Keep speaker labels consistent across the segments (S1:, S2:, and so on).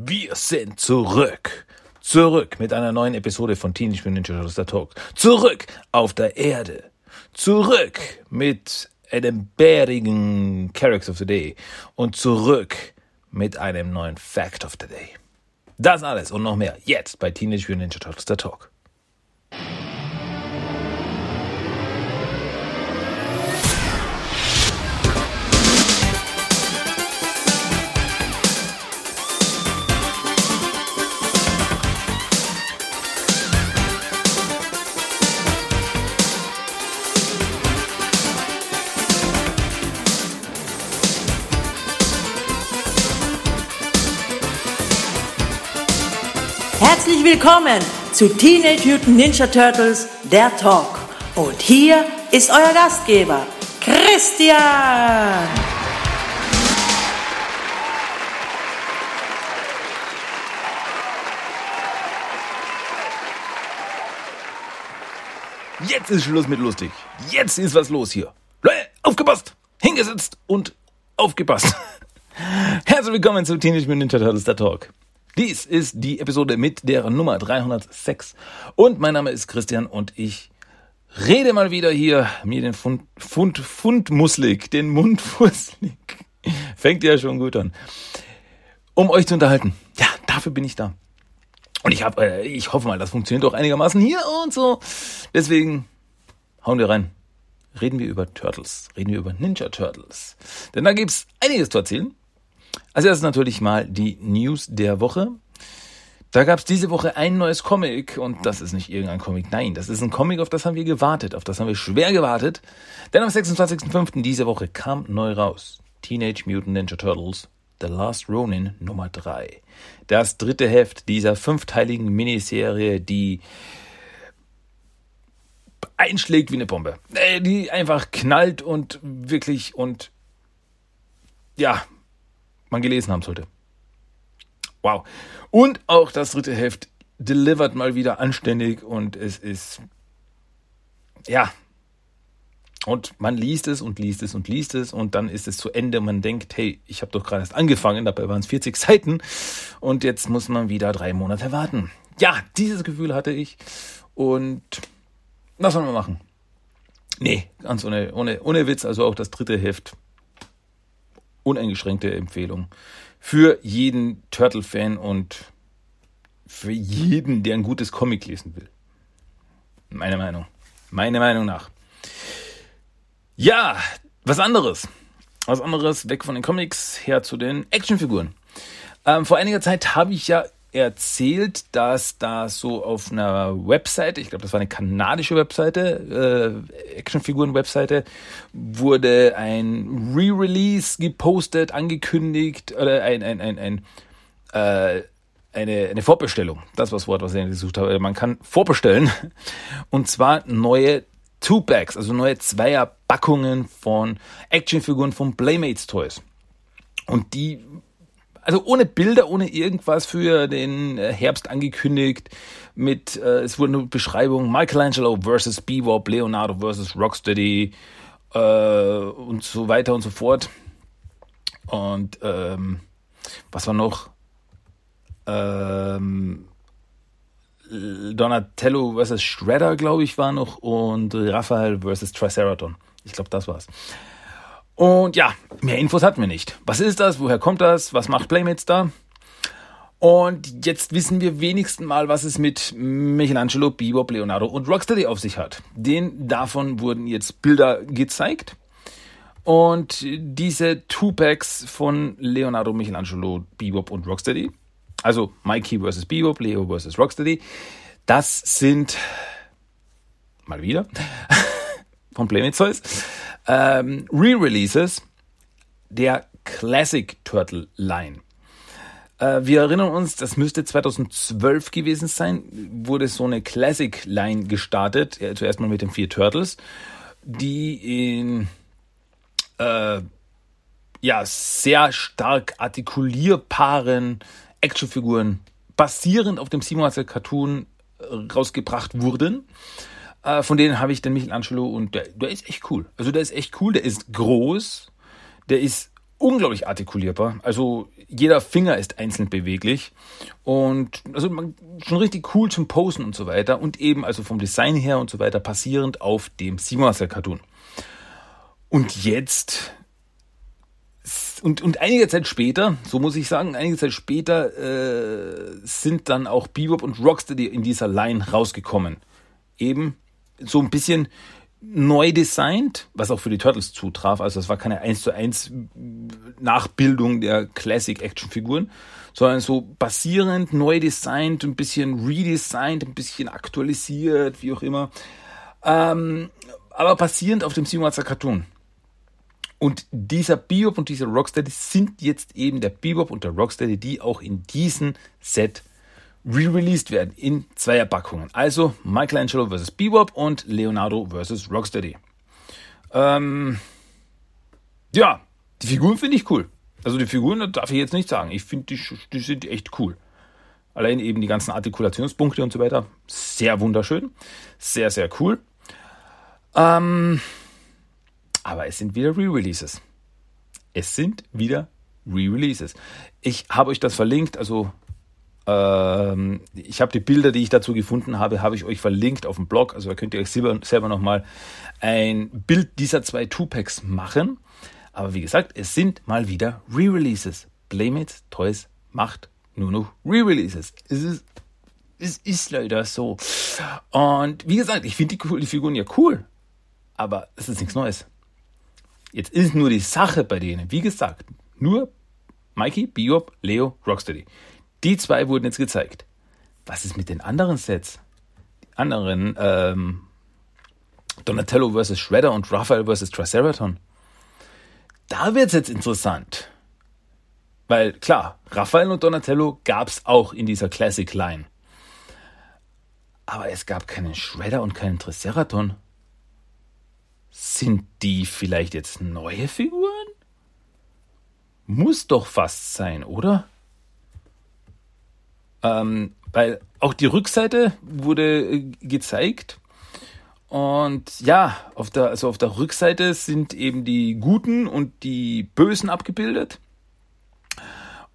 S1: Wir sind zurück. Zurück mit einer neuen Episode von Teenage Mutant Ninja Turtles Talk. Zurück auf der Erde. Zurück mit einem bärigen Character of the Day. Und zurück mit einem neuen Fact of the Day. Das alles und noch mehr jetzt bei Teenage Mutant Ninja Turtles Talk.
S2: Willkommen zu Teenage Mutant Ninja Turtles, der Talk. Und hier ist euer Gastgeber, Christian.
S1: Jetzt ist Schluss mit lustig. Jetzt ist was los hier. Leute, aufgepasst, hingesetzt und aufgepasst. Herzlich willkommen zu Teenage Mutant Ninja Turtles, der Talk. Dies ist die Episode mit der Nummer 306. Und mein Name ist Christian und ich rede mal wieder hier mir den Fund, Fund, Fundmuslik, den Mund fusselig. Fängt ja schon gut an. Um euch zu unterhalten. Ja, dafür bin ich da. Und ich habe, äh, ich hoffe mal, das funktioniert auch einigermaßen hier und so. Deswegen hauen wir rein. Reden wir über Turtles. Reden wir über Ninja Turtles. Denn da gibt's einiges zu erzählen. Als erstes natürlich mal die News der Woche. Da gab es diese Woche ein neues Comic und das ist nicht irgendein Comic, nein, das ist ein Comic, auf das haben wir gewartet, auf das haben wir schwer gewartet, denn am 26.05. diese Woche kam neu raus Teenage Mutant Ninja Turtles The Last Ronin Nummer 3. Das dritte Heft dieser fünfteiligen Miniserie, die einschlägt wie eine Bombe, äh, die einfach knallt und wirklich und ja, man gelesen haben sollte. Wow. Und auch das dritte Heft delivered mal wieder anständig und es ist, ja, und man liest es und liest es und liest es und dann ist es zu Ende und man denkt, hey, ich habe doch gerade erst angefangen, dabei waren es 40 Seiten und jetzt muss man wieder drei Monate warten. Ja, dieses Gefühl hatte ich und was soll man machen? Nee, ganz ohne, ohne, ohne Witz, also auch das dritte Heft uneingeschränkte Empfehlung für jeden Turtle-Fan und für jeden, der ein gutes Comic lesen will. Meine Meinung. Meine Meinung nach. Ja, was anderes. Was anderes, weg von den Comics, her zu den Actionfiguren. Ähm, vor einiger Zeit habe ich ja erzählt, dass da so auf einer Webseite, ich glaube, das war eine kanadische Webseite, äh, Actionfiguren-Webseite, wurde ein Re-Release gepostet, angekündigt, oder ein, ein, ein, ein äh, eine, eine Vorbestellung. Das war das Wort, was ich gesucht habe. Man kann vorbestellen. Und zwar neue Two-Packs, also neue Zweierpackungen von Actionfiguren von Playmates Toys. Und die also ohne Bilder, ohne irgendwas für den äh, Herbst angekündigt. Mit, äh, es wurde eine Beschreibung Michelangelo versus Bebop, Leonardo versus Rocksteady äh, und so weiter und so fort. Und ähm, was war noch? Ähm, Donatello versus Shredder, glaube ich, war noch und Raphael versus Triceraton. Ich glaube, das war's. Und ja, mehr Infos hatten wir nicht. Was ist das? Woher kommt das? Was macht Playmates da? Und jetzt wissen wir wenigstens mal, was es mit Michelangelo, Bebop, Leonardo und Rocksteady auf sich hat. Den davon wurden jetzt Bilder gezeigt. Und diese Two-Packs von Leonardo, Michelangelo, Bebop und Rocksteady, also Mikey vs. Bebop, Leo vs. Rocksteady, das sind mal wieder von Toys ähm, Re-Releases der Classic Turtle Line. Äh, wir erinnern uns, das müsste 2012 gewesen sein, wurde so eine Classic Line gestartet, ja, zuerst mal mit den vier Turtles, die in äh, ja, sehr stark artikulierbaren Actionfiguren basierend auf dem Simon Cartoon äh, rausgebracht wurden. Äh, von denen habe ich den Michelangelo und der, der ist echt cool. Also der ist echt cool, der ist groß, der ist unglaublich artikulierbar. Also jeder Finger ist einzeln beweglich und also man, schon richtig cool zum Posen und so weiter und eben also vom Design her und so weiter basierend auf dem Seamaster Cartoon. Und jetzt und, und einige Zeit später, so muss ich sagen, einige Zeit später äh, sind dann auch Bebop und Rocksteady in dieser Line rausgekommen. Eben so ein bisschen neu designt, was auch für die Turtles zutraf. Also es war keine 1 zu 1 Nachbildung der Classic-Action-Figuren, sondern so basierend, neu designt, ein bisschen redesigned, ein bisschen aktualisiert, wie auch immer. Ähm, aber basierend auf dem Simulatzer Cartoon. Und dieser Bebop und dieser Rocksteady sind jetzt eben der Bebop und der Rocksteady, die auch in diesem Set re-released werden in zwei Erpackungen. Also Michelangelo vs. Bebop und Leonardo vs. Rocksteady. Ähm, ja, die Figuren finde ich cool. Also die Figuren darf ich jetzt nicht sagen. Ich finde, die, die sind echt cool. Allein eben die ganzen Artikulationspunkte und so weiter. Sehr wunderschön. Sehr, sehr cool. Ähm, aber es sind wieder Re-Releases. Es sind wieder Re-Releases. Ich habe euch das verlinkt, also ähm, ich habe die Bilder, die ich dazu gefunden habe, habe ich euch verlinkt auf dem Blog. Also da könnt ihr euch selber, selber nochmal ein Bild dieser zwei Two-Packs machen. Aber wie gesagt, es sind mal wieder Re-Releases. Playmates Toys macht nur noch Re-Releases. Es ist, es ist leider so. Und wie gesagt, ich finde die, die Figuren ja cool. Aber es ist nichts Neues. Jetzt ist nur die Sache bei denen, wie gesagt, nur Mikey, Biop, Leo, Rocksteady. Die zwei wurden jetzt gezeigt. Was ist mit den anderen Sets? Die anderen, ähm, Donatello vs. Shredder und Raphael vs. Triceraton. Da wird es jetzt interessant. Weil klar, Raphael und Donatello gab es auch in dieser Classic Line. Aber es gab keinen Shredder und keinen Triceraton. Sind die vielleicht jetzt neue Figuren? Muss doch fast sein, oder? Ähm, weil auch die Rückseite wurde äh, gezeigt. Und ja, auf der, also auf der Rückseite sind eben die Guten und die Bösen abgebildet.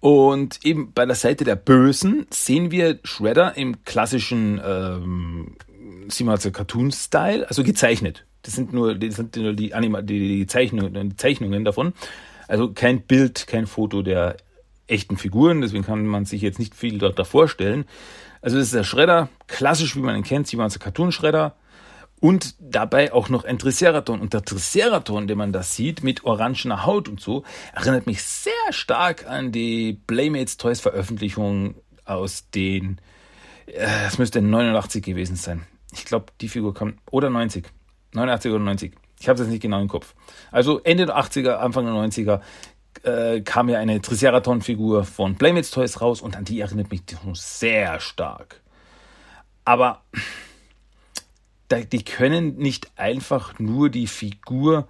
S1: Und eben bei der Seite der Bösen sehen wir Shredder im klassischen ähm, Simazer Cartoon-Style, also gezeichnet. Das sind nur, das sind nur die, Anima die, die, Zeichnungen, die Zeichnungen davon. Also kein Bild, kein Foto der echten Figuren, deswegen kann man sich jetzt nicht viel dort vorstellen. Also das ist der Schredder, klassisch wie man ihn kennt, Simonser Cartoon-Schredder. Und dabei auch noch ein Triceraton. Und der Triceraton, den man da sieht, mit orangener Haut und so, erinnert mich sehr stark an die Playmates Toys Veröffentlichung aus den, äh, es müsste 89 gewesen sein. Ich glaube, die Figur kam, oder 90. 89 oder 90. Ich habe es jetzt nicht genau im Kopf. Also Ende der 80er, Anfang der 90er äh, kam ja eine Triceraton-Figur von Playmates Toys raus und an die erinnert mich sehr stark. Aber die können nicht einfach nur die Figur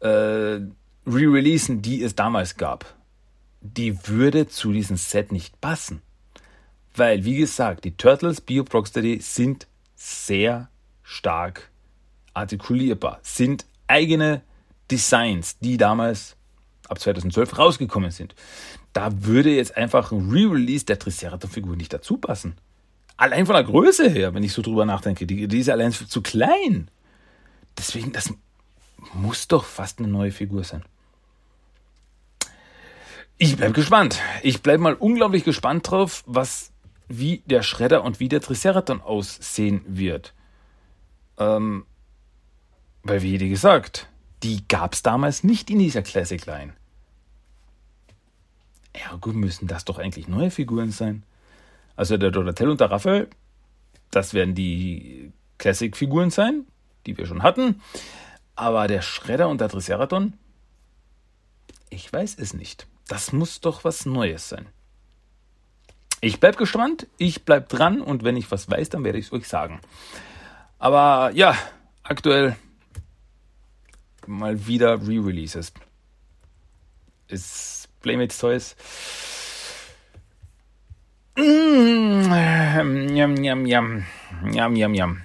S1: äh, re-releasen, die es damals gab. Die würde zu diesem Set nicht passen. Weil, wie gesagt, die Turtles Bio Rocksteady sind sehr stark artikulierbar, sind eigene Designs, die damals ab 2012 rausgekommen sind. Da würde jetzt einfach ein Re-Release der Triceratops-Figur nicht dazu passen. Allein von der Größe her, wenn ich so drüber nachdenke, die, die ist allein zu klein. Deswegen, das muss doch fast eine neue Figur sein. Ich bleib gespannt. Ich bleib mal unglaublich gespannt drauf, was, wie der Schredder und wie der Triceraton aussehen wird. Ähm, weil, wie gesagt, die gab es damals nicht in dieser Classic Line. Ergo müssen das doch eigentlich neue Figuren sein. Also der Donatello und der Raphael, das werden die Classic-Figuren sein, die wir schon hatten. Aber der Schredder und der Triceraton, ich weiß es nicht. Das muss doch was Neues sein. Ich bleib gespannt, ich bleib dran und wenn ich was weiß, dann werde ich es euch sagen. Aber ja, aktuell mal wieder Re-Releases. Ist Playmates Toys. Mm, yum, yum, yum. Yum, yum, yum.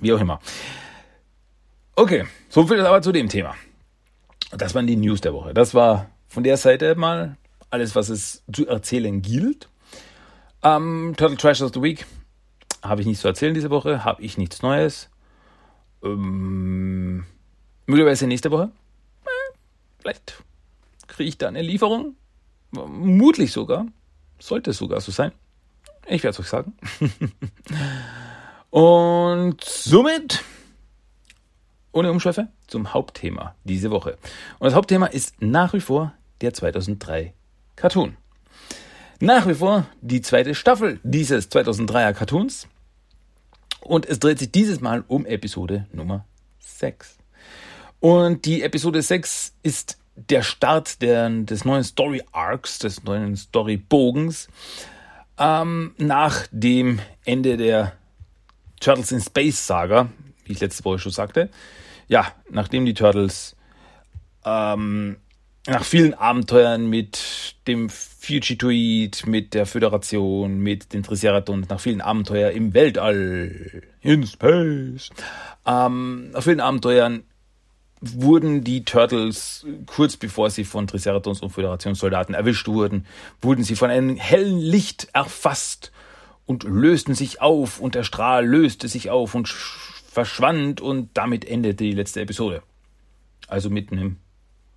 S1: Wie auch immer. Okay, so viel aber zu dem Thema. Das waren die News der Woche. Das war von der Seite mal alles, was es zu erzählen gilt. Ähm, Turtle Trash of the Week habe ich nichts zu erzählen diese Woche, habe ich nichts Neues. Ähm, möglicherweise nächste Woche. Vielleicht kriege ich da eine Lieferung. Mutlich sogar. Sollte es sogar so sein. Ich werde es euch sagen. Und somit, ohne Umschweife, zum Hauptthema diese Woche. Und das Hauptthema ist nach wie vor der 2003 Cartoon. Nach wie vor die zweite Staffel dieses 2003er Cartoons. Und es dreht sich dieses Mal um Episode Nummer 6. Und die Episode 6 ist der Start der, des neuen Story Arcs, des neuen Story Bogens, ähm, nach dem Ende der Turtles in Space Saga, wie ich letzte Woche schon sagte. Ja, nachdem die Turtles ähm, nach vielen Abenteuern mit dem Fugitoid, mit der Föderation, mit den Triceratons, nach vielen Abenteuern im Weltall, in Space, ähm, nach vielen Abenteuern wurden die Turtles kurz bevor sie von Triceratons und Föderationssoldaten erwischt wurden, wurden sie von einem hellen Licht erfasst und lösten sich auf und der Strahl löste sich auf und verschwand und damit endete die letzte Episode. Also mit einem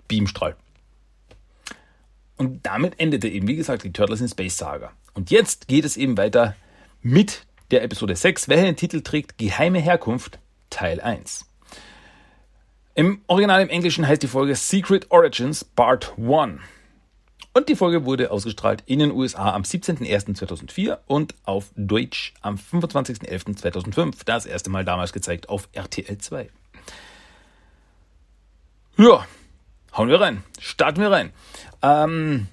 S1: Beamstrahl. Und damit endete eben, wie gesagt, die Turtles in Space Saga. Und jetzt geht es eben weiter mit der Episode 6, welche den Titel trägt Geheime Herkunft Teil 1. Im Original im Englischen heißt die Folge Secret Origins Part 1. Und die Folge wurde ausgestrahlt in den USA am 17.01.2004 und auf Deutsch am 25.11.2005. Das erste Mal damals gezeigt auf RTL 2. Ja, hauen wir rein. Starten wir rein. Ähm,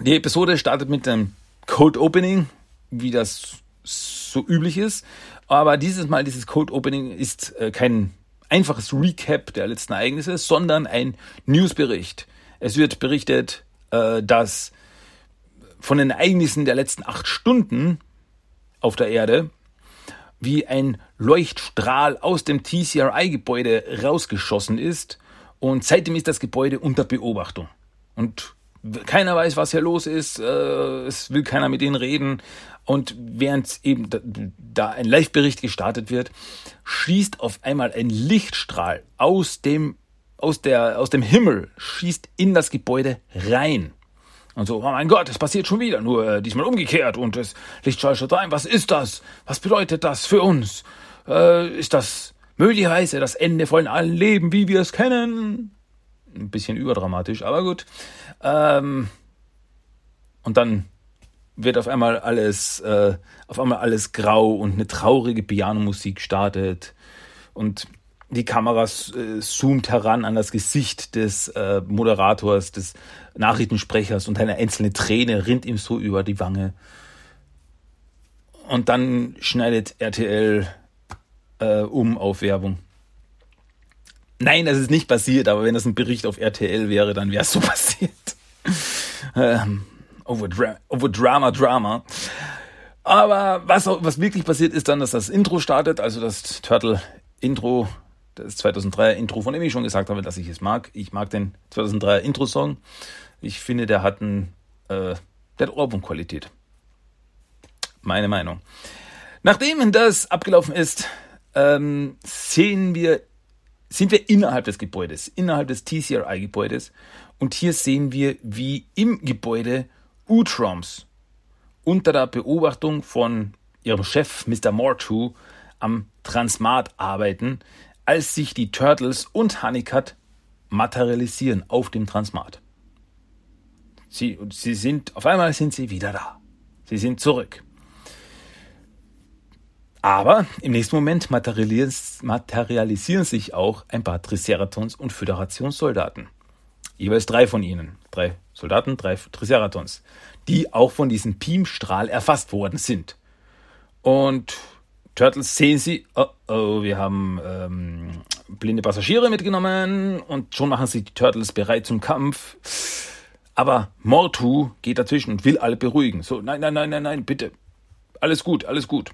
S1: die Episode startet mit dem Cold Opening, wie das so üblich ist. Aber dieses Mal, dieses Cold Opening ist äh, kein einfaches Recap der letzten Ereignisse, sondern ein Newsbericht. Es wird berichtet, äh, dass von den Ereignissen der letzten acht Stunden auf der Erde wie ein Leuchtstrahl aus dem TCRI-Gebäude rausgeschossen ist und seitdem ist das Gebäude unter Beobachtung. Und keiner weiß, was hier los ist, äh, es will keiner mit ihnen reden. Und während eben da ein Live-Bericht gestartet wird, schießt auf einmal ein Lichtstrahl aus dem, aus der, aus dem Himmel, schießt in das Gebäude rein. Und so, oh mein Gott, es passiert schon wieder, nur äh, diesmal umgekehrt und das Lichtstrahl schaut rein. Was ist das? Was bedeutet das für uns? Äh, ist das möglicherweise das Ende von allen Leben, wie wir es kennen? Ein bisschen überdramatisch, aber gut. Ähm, und dann wird auf einmal alles, äh, auf einmal alles grau und eine traurige Pianomusik startet und die Kamera äh, zoomt heran an das Gesicht des äh, Moderators, des Nachrichtensprechers und eine einzelne Träne rinnt ihm so über die Wange. Und dann schneidet RTL äh, um auf Werbung. Nein, das ist nicht passiert, aber wenn das ein Bericht auf RTL wäre, dann wäre es so passiert. ähm, over, over Drama, Drama. Aber was, was wirklich passiert ist dann, dass das Intro startet, also das Turtle-Intro, das 2003er Intro, von dem ich schon gesagt habe, dass ich es mag. Ich mag den 2003er Intro-Song. Ich finde, der hat, ein, äh, der Ohrwurmqualität. Meine Meinung. Nachdem das abgelaufen ist, ähm, sehen wir, sind wir innerhalb des Gebäudes, innerhalb des TCRI-Gebäudes. Und hier sehen wir, wie im Gebäude Utroms unter der Beobachtung von ihrem Chef Mr. Mortu am Transmat arbeiten, als sich die Turtles und Honeycutt materialisieren auf dem Transmat. Sie, sie sind, auf einmal sind sie wieder da. Sie sind zurück. Aber im nächsten Moment materialisieren sich auch ein paar Triceratons und Föderationssoldaten. Jeweils drei von ihnen. Drei Soldaten, drei Triceratons, die auch von diesem Beamstrahl erfasst worden sind. Und Turtles sehen sie, oh, oh wir haben ähm, blinde Passagiere mitgenommen und schon machen sich die Turtles bereit zum Kampf. Aber Mortu geht dazwischen und will alle beruhigen. So, nein, nein, nein, nein, nein, bitte. Alles gut, alles gut.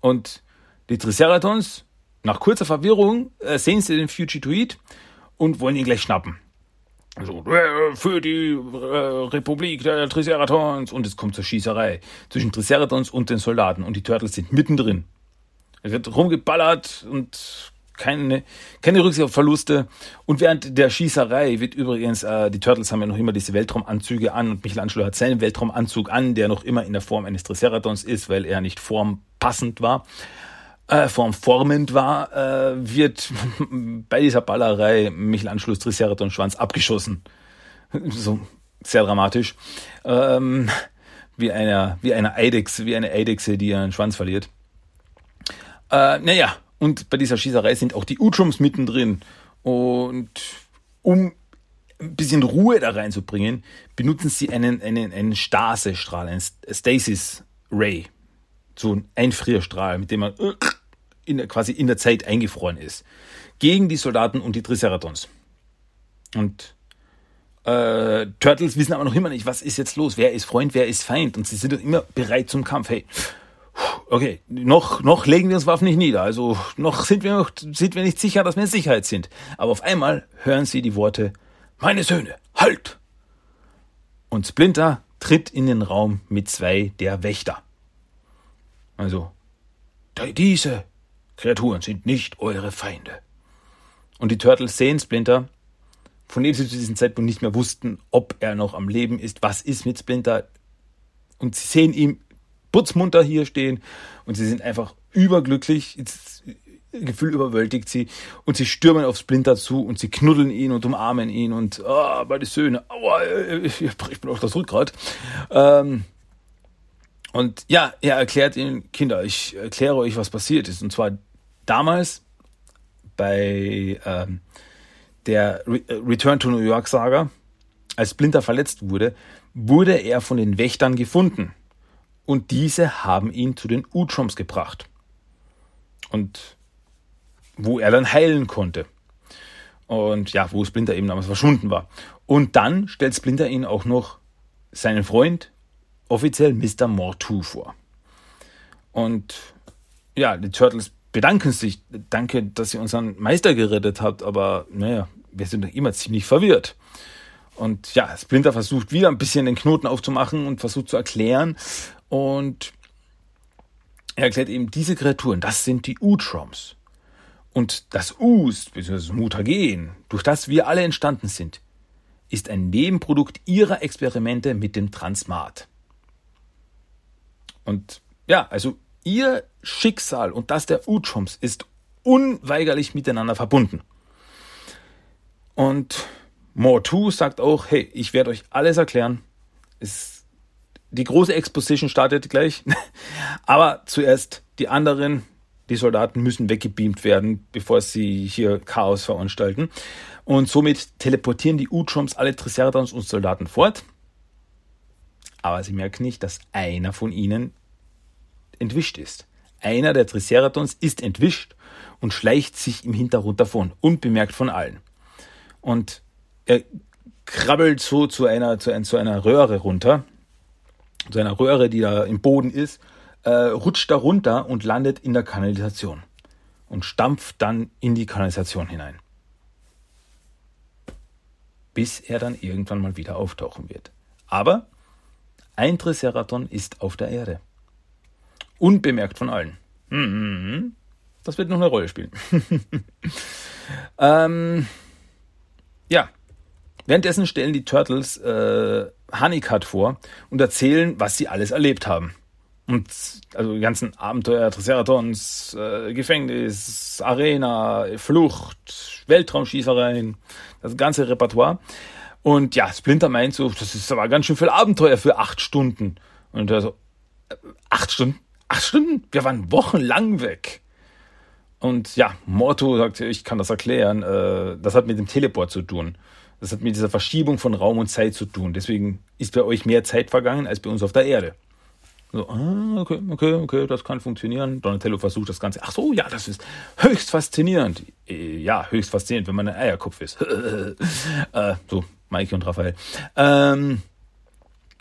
S1: Und die Triceratons, nach kurzer Verwirrung, äh, sehen sie den Fugitoid und wollen ihn gleich schnappen. So, äh, für die äh, Republik der Triceratons und es kommt zur Schießerei zwischen Triceratons und den Soldaten und die Turtles sind mittendrin. Es wird rumgeballert und keine, keine Rücksicht auf Verluste. Und während der Schießerei wird übrigens, äh, die Turtles haben ja noch immer diese Weltraumanzüge an und Michelangelo hat seinen Weltraumanzug an, der noch immer in der Form eines Triceratons ist, weil er nicht formpassend war, äh, formformend war, äh, wird bei dieser Ballerei Michelangelos Triceraton Schwanz abgeschossen. So sehr dramatisch. Ähm, wie einer, wie eine Eidechse, wie eine Eidechse, die ihren Schwanz verliert. Äh, naja, und bei dieser Schießerei sind auch die Utrums mittendrin. Und um ein bisschen Ruhe da reinzubringen, benutzen sie einen, einen, einen Stasestrahl, einen Stasis Ray. So ein Einfrierstrahl, mit dem man in, quasi in der Zeit eingefroren ist. Gegen die Soldaten und die Triceratons. Und äh, Turtles wissen aber noch immer nicht, was ist jetzt los, wer ist Freund, wer ist Feind. Und sie sind immer bereit zum Kampf. Hey, okay, noch, noch legen wir uns Waffen nicht nieder. Also noch sind wir, noch sind wir nicht sicher, dass wir in Sicherheit sind. Aber auf einmal hören sie die Worte, meine Söhne, halt! Und Splinter tritt in den Raum mit zwei der Wächter. Also, diese Kreaturen sind nicht eure Feinde. Und die Turtles sehen Splinter, von dem sie zu diesem Zeitpunkt nicht mehr wussten, ob er noch am Leben ist, was ist mit Splinter. Und sie sehen ihn putzmunter hier stehen und sie sind einfach überglücklich. Das Gefühl überwältigt sie und sie stürmen auf Splinter zu und sie knuddeln ihn und umarmen ihn und oh, beide Söhne, aua, ich, ich bin auf das Rückgrat. Ähm, und ja, er erklärt ihnen, Kinder, ich erkläre euch, was passiert ist. Und zwar damals bei ähm, der Re Return to New York Saga, als Splinter verletzt wurde, wurde er von den Wächtern gefunden und diese haben ihn zu den Utroms gebracht. Und wo er dann heilen konnte. Und ja, wo Splinter eben damals verschwunden war. Und dann stellt Splinter ihn auch noch seinen Freund, offiziell Mr. Mortu, vor. Und ja, die Turtles bedanken sich. Danke, dass ihr unseren Meister gerettet habt, aber naja, wir sind doch immer ziemlich verwirrt. Und ja, Splinter versucht wieder ein bisschen den Knoten aufzumachen und versucht zu erklären, und er erklärt eben, diese Kreaturen, das sind die Utroms. Und das Us, bzw. Mutagen, durch das wir alle entstanden sind, ist ein Nebenprodukt ihrer Experimente mit dem Transmat. Und ja, also ihr Schicksal und das der Utroms ist unweigerlich miteinander verbunden. Und Mortu sagt auch, hey, ich werde euch alles erklären. Es die große Exposition startet gleich. Aber zuerst die anderen, die Soldaten müssen weggebeamt werden, bevor sie hier Chaos veranstalten. Und somit teleportieren die Utroms alle Triceratons und Soldaten fort. Aber sie merken nicht, dass einer von ihnen entwischt ist. Einer der Triceratons ist entwischt und schleicht sich im Hintergrund davon, unbemerkt von allen. Und er krabbelt so zu einer, zu, zu einer Röhre runter, seiner Röhre, die da im Boden ist, äh, rutscht da runter und landet in der Kanalisation und stampft dann in die Kanalisation hinein. Bis er dann irgendwann mal wieder auftauchen wird. Aber ein Triceraton ist auf der Erde. Unbemerkt von allen. Mhm. Das wird noch eine Rolle spielen. ähm, ja. Währenddessen stellen die Turtles äh, Honeycutt vor und erzählen, was sie alles erlebt haben. Und also die ganzen Abenteuer, Triceratons, äh, Gefängnis, Arena, Flucht, Weltraumschießereien, das ganze Repertoire. Und ja, Splinter meint so, das ist aber ganz schön viel Abenteuer für acht Stunden. Und er so, äh, acht Stunden? Acht Stunden? Wir waren wochenlang weg. Und ja, Morto sagt, ich kann das erklären, äh, das hat mit dem Teleport zu tun. Das hat mit dieser Verschiebung von Raum und Zeit zu tun. Deswegen ist bei euch mehr Zeit vergangen als bei uns auf der Erde. So, ah, okay, okay, okay, das kann funktionieren. Donatello versucht das Ganze. Ach so, ja, das ist höchst faszinierend. Äh, ja, höchst faszinierend, wenn man ein Eierkopf ist. äh, so, Maike und Raphael. Ähm,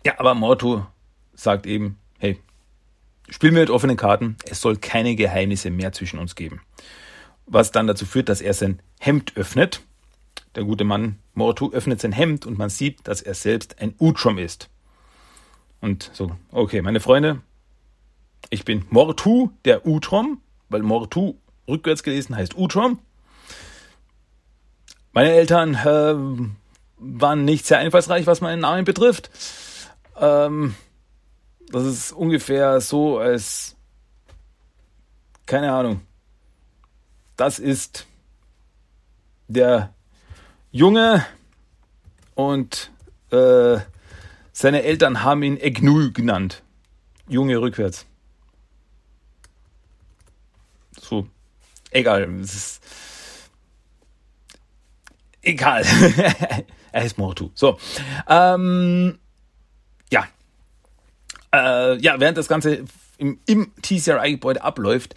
S1: ja, aber Morto sagt eben, hey, spiel mir mit offenen Karten. Es soll keine Geheimnisse mehr zwischen uns geben. Was dann dazu führt, dass er sein Hemd öffnet der gute Mann Mortu öffnet sein Hemd und man sieht, dass er selbst ein Utrom ist. Und so, okay, meine Freunde, ich bin Mortu, der Utrom, weil Mortu rückwärts gelesen heißt Utrom. Meine Eltern äh, waren nicht sehr einfallsreich, was meinen Namen betrifft. Ähm, das ist ungefähr so, als keine Ahnung. Das ist der Junge und äh, seine Eltern haben ihn Egnul genannt. Junge rückwärts. So. Egal. Es ist egal. er ist Mortu. So. Ähm, ja. Äh, ja, während das Ganze im, im TCRI-Gebäude abläuft,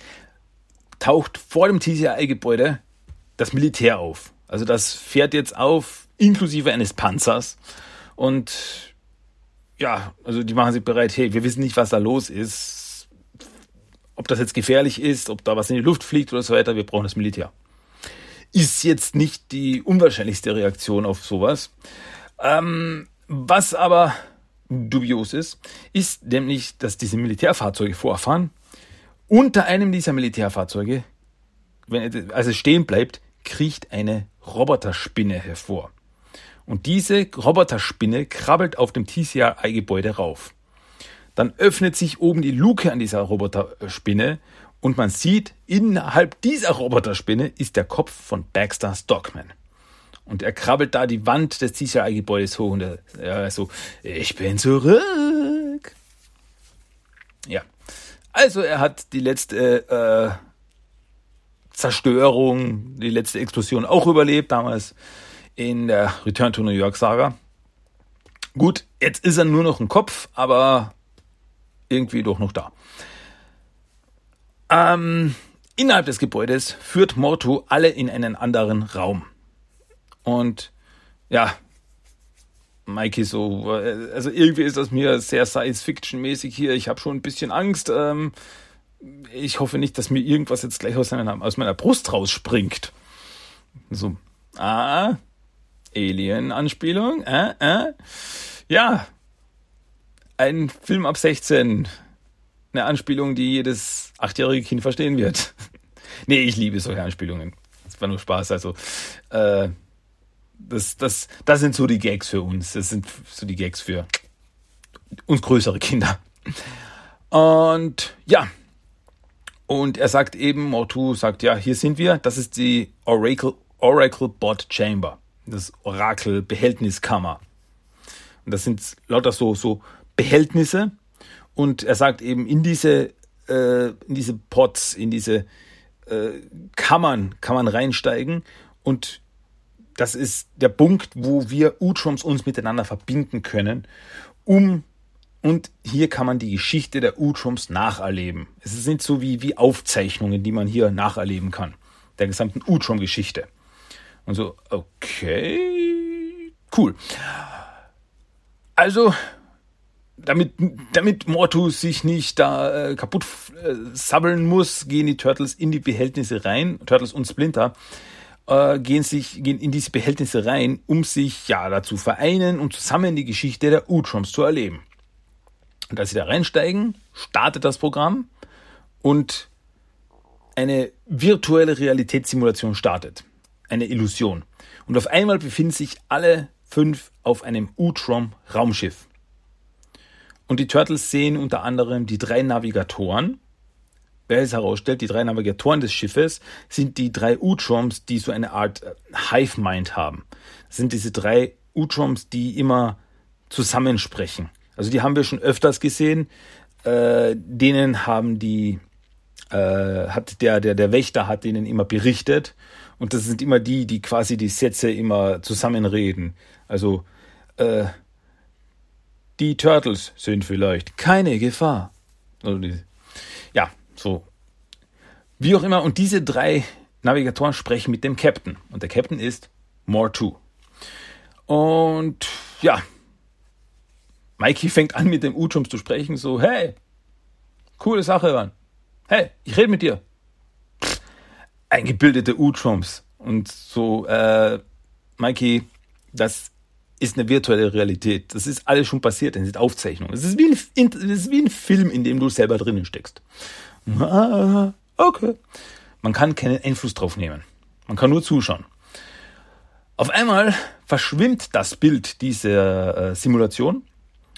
S1: taucht vor dem TCRI-Gebäude das Militär auf. Also das fährt jetzt auf, inklusive eines Panzers. Und ja, also die machen sich bereit, hey, wir wissen nicht, was da los ist. Ob das jetzt gefährlich ist, ob da was in die Luft fliegt oder so weiter, wir brauchen das Militär. Ist jetzt nicht die unwahrscheinlichste Reaktion auf sowas. Ähm, was aber dubios ist, ist nämlich, dass diese Militärfahrzeuge vorfahren. Unter einem dieser Militärfahrzeuge, wenn, also stehen bleibt, kriecht eine Roboterspinne hervor. Und diese Roboterspinne krabbelt auf dem TCRI-Gebäude rauf. Dann öffnet sich oben die Luke an dieser Roboterspinne und man sieht, innerhalb dieser Roboterspinne ist der Kopf von Baxter Stockman. Und er krabbelt da die Wand des TCRI-Gebäudes hoch und er, so, ich bin zurück. Ja. Also er hat die letzte äh, Zerstörung, die letzte Explosion auch überlebt, damals in der Return to New York Saga. Gut, jetzt ist er nur noch ein Kopf, aber irgendwie doch noch da. Ähm, innerhalb des Gebäudes führt Morto alle in einen anderen Raum. Und ja, Mikey so, also irgendwie ist das mir sehr Science-Fiction-mäßig hier. Ich habe schon ein bisschen Angst. Ähm, ich hoffe nicht, dass mir irgendwas jetzt gleich aus meiner, aus meiner Brust rausspringt. So, ah, Alien-Anspielung, äh, äh. Ja, ein Film ab 16. Eine Anspielung, die jedes achtjährige Kind verstehen wird. nee, ich liebe solche Anspielungen. Das war nur Spaß. Also, äh, das, das, das sind so die Gags für uns. Das sind so die Gags für uns größere Kinder. Und ja. Und er sagt eben, Mortu sagt, ja, hier sind wir. Das ist die Oracle, Oracle Bot Chamber. Das Orakel Behältniskammer. Und das sind lauter so, so Behältnisse. Und er sagt eben, in diese, äh, in diese Pots, in diese äh, Kammern kann man reinsteigen und das ist der Punkt, wo wir Utroms uns miteinander verbinden können, um und hier kann man die Geschichte der Utroms nacherleben. Es sind so wie, wie Aufzeichnungen, die man hier nacherleben kann. Der gesamten Utrom-Geschichte. Und so, okay, cool. Also, damit, damit Mortu sich nicht da äh, kaputt äh, sabbeln muss, gehen die Turtles in die Behältnisse rein, Turtles und Splinter, äh, gehen, sich, gehen in diese Behältnisse rein, um sich ja dazu vereinen und zusammen die Geschichte der Utroms zu erleben. Und als sie da reinsteigen, startet das Programm und eine virtuelle Realitätssimulation startet. Eine Illusion. Und auf einmal befinden sich alle fünf auf einem Utrom Raumschiff. Und die Turtles sehen unter anderem die drei Navigatoren, es herausstellt, die drei Navigatoren des Schiffes sind die drei Utroms, die so eine Art äh, Hive-Mind haben. Das sind diese drei Utroms, die immer zusammensprechen. Also die haben wir schon öfters gesehen. Äh, denen haben die, äh, hat der, der, der Wächter hat denen immer berichtet. Und das sind immer die, die quasi die Sätze immer zusammenreden. Also, äh, die Turtles sind vielleicht keine Gefahr. Also die, ja, so. Wie auch immer, und diese drei Navigatoren sprechen mit dem Captain. Und der Captain ist More 2. Und ja, Mikey fängt an mit dem Utrums zu sprechen, so, hey, coole Sache, Mann. Hey, ich rede mit dir. Pff, eingebildete Utrums. Und so, äh, Mikey, das ist eine virtuelle Realität. Das ist alles schon passiert, das sind Aufzeichnungen. Es ist ist wie ein Film, in dem du selber drinnen steckst. Okay. Man kann keinen Einfluss drauf nehmen. Man kann nur zuschauen. Auf einmal verschwimmt das Bild dieser äh, Simulation,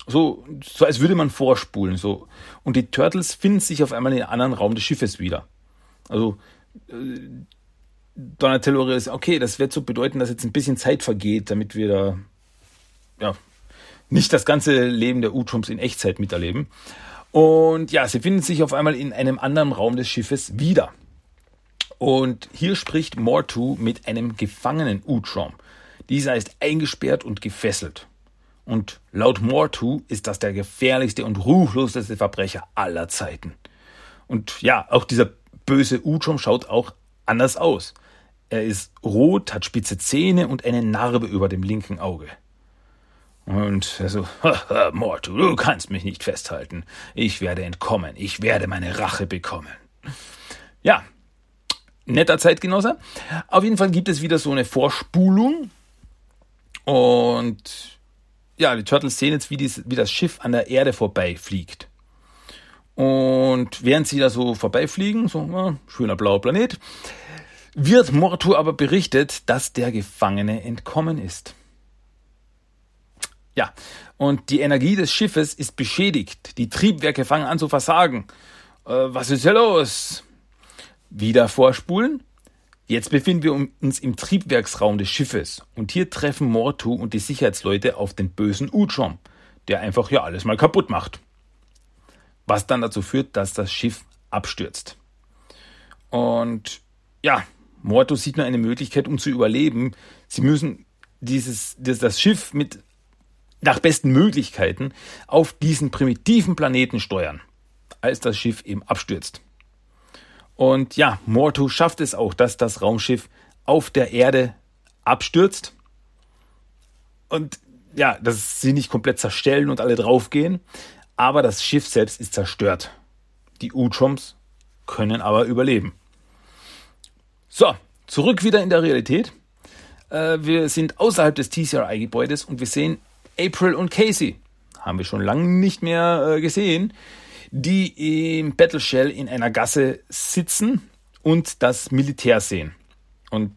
S1: so, so als würde man vorspulen, so. Und die Turtles finden sich auf einmal in einem anderen Raum des Schiffes wieder. Also, äh, Donatello ist, okay, das wird so bedeuten, dass jetzt ein bisschen Zeit vergeht, damit wir da, ja, nicht das ganze Leben der U-Trumps in Echtzeit miterleben. Und ja, sie finden sich auf einmal in einem anderen Raum des Schiffes wieder. Und hier spricht Mortu mit einem gefangenen Utrom. Dieser ist eingesperrt und gefesselt. Und laut Mortu ist das der gefährlichste und ruchloseste Verbrecher aller Zeiten. Und ja, auch dieser böse Utrom schaut auch anders aus. Er ist rot, hat spitze Zähne und eine Narbe über dem linken Auge. Und er so, Mortu, du kannst mich nicht festhalten. Ich werde entkommen. Ich werde meine Rache bekommen. Ja, netter Zeitgenosse. Auf jeden Fall gibt es wieder so eine Vorspulung. Und ja, die Turtles sehen jetzt, wie, dies, wie das Schiff an der Erde vorbeifliegt. Und während sie da so vorbeifliegen, so ja, schöner blauer Planet, wird Mortu aber berichtet, dass der Gefangene entkommen ist. Ja, und die Energie des Schiffes ist beschädigt. Die Triebwerke fangen an zu versagen. Äh, was ist hier los? Wieder vorspulen. Jetzt befinden wir uns im Triebwerksraum des Schiffes und hier treffen Mortu und die Sicherheitsleute auf den bösen Uchom, der einfach hier alles mal kaputt macht. Was dann dazu führt, dass das Schiff abstürzt. Und ja, Mortu sieht nur eine Möglichkeit, um zu überleben. Sie müssen dieses, das Schiff mit nach besten Möglichkeiten auf diesen primitiven Planeten steuern, als das Schiff eben abstürzt. Und ja, Mortu schafft es auch, dass das Raumschiff auf der Erde abstürzt. Und ja, dass sie nicht komplett zerstellen und alle draufgehen. Aber das Schiff selbst ist zerstört. Die Utroms können aber überleben. So, zurück wieder in der Realität. Äh, wir sind außerhalb des TCRI-Gebäudes und wir sehen April und Casey. Haben wir schon lange nicht mehr äh, gesehen. Die im Battle Shell in einer Gasse sitzen und das Militär sehen. Und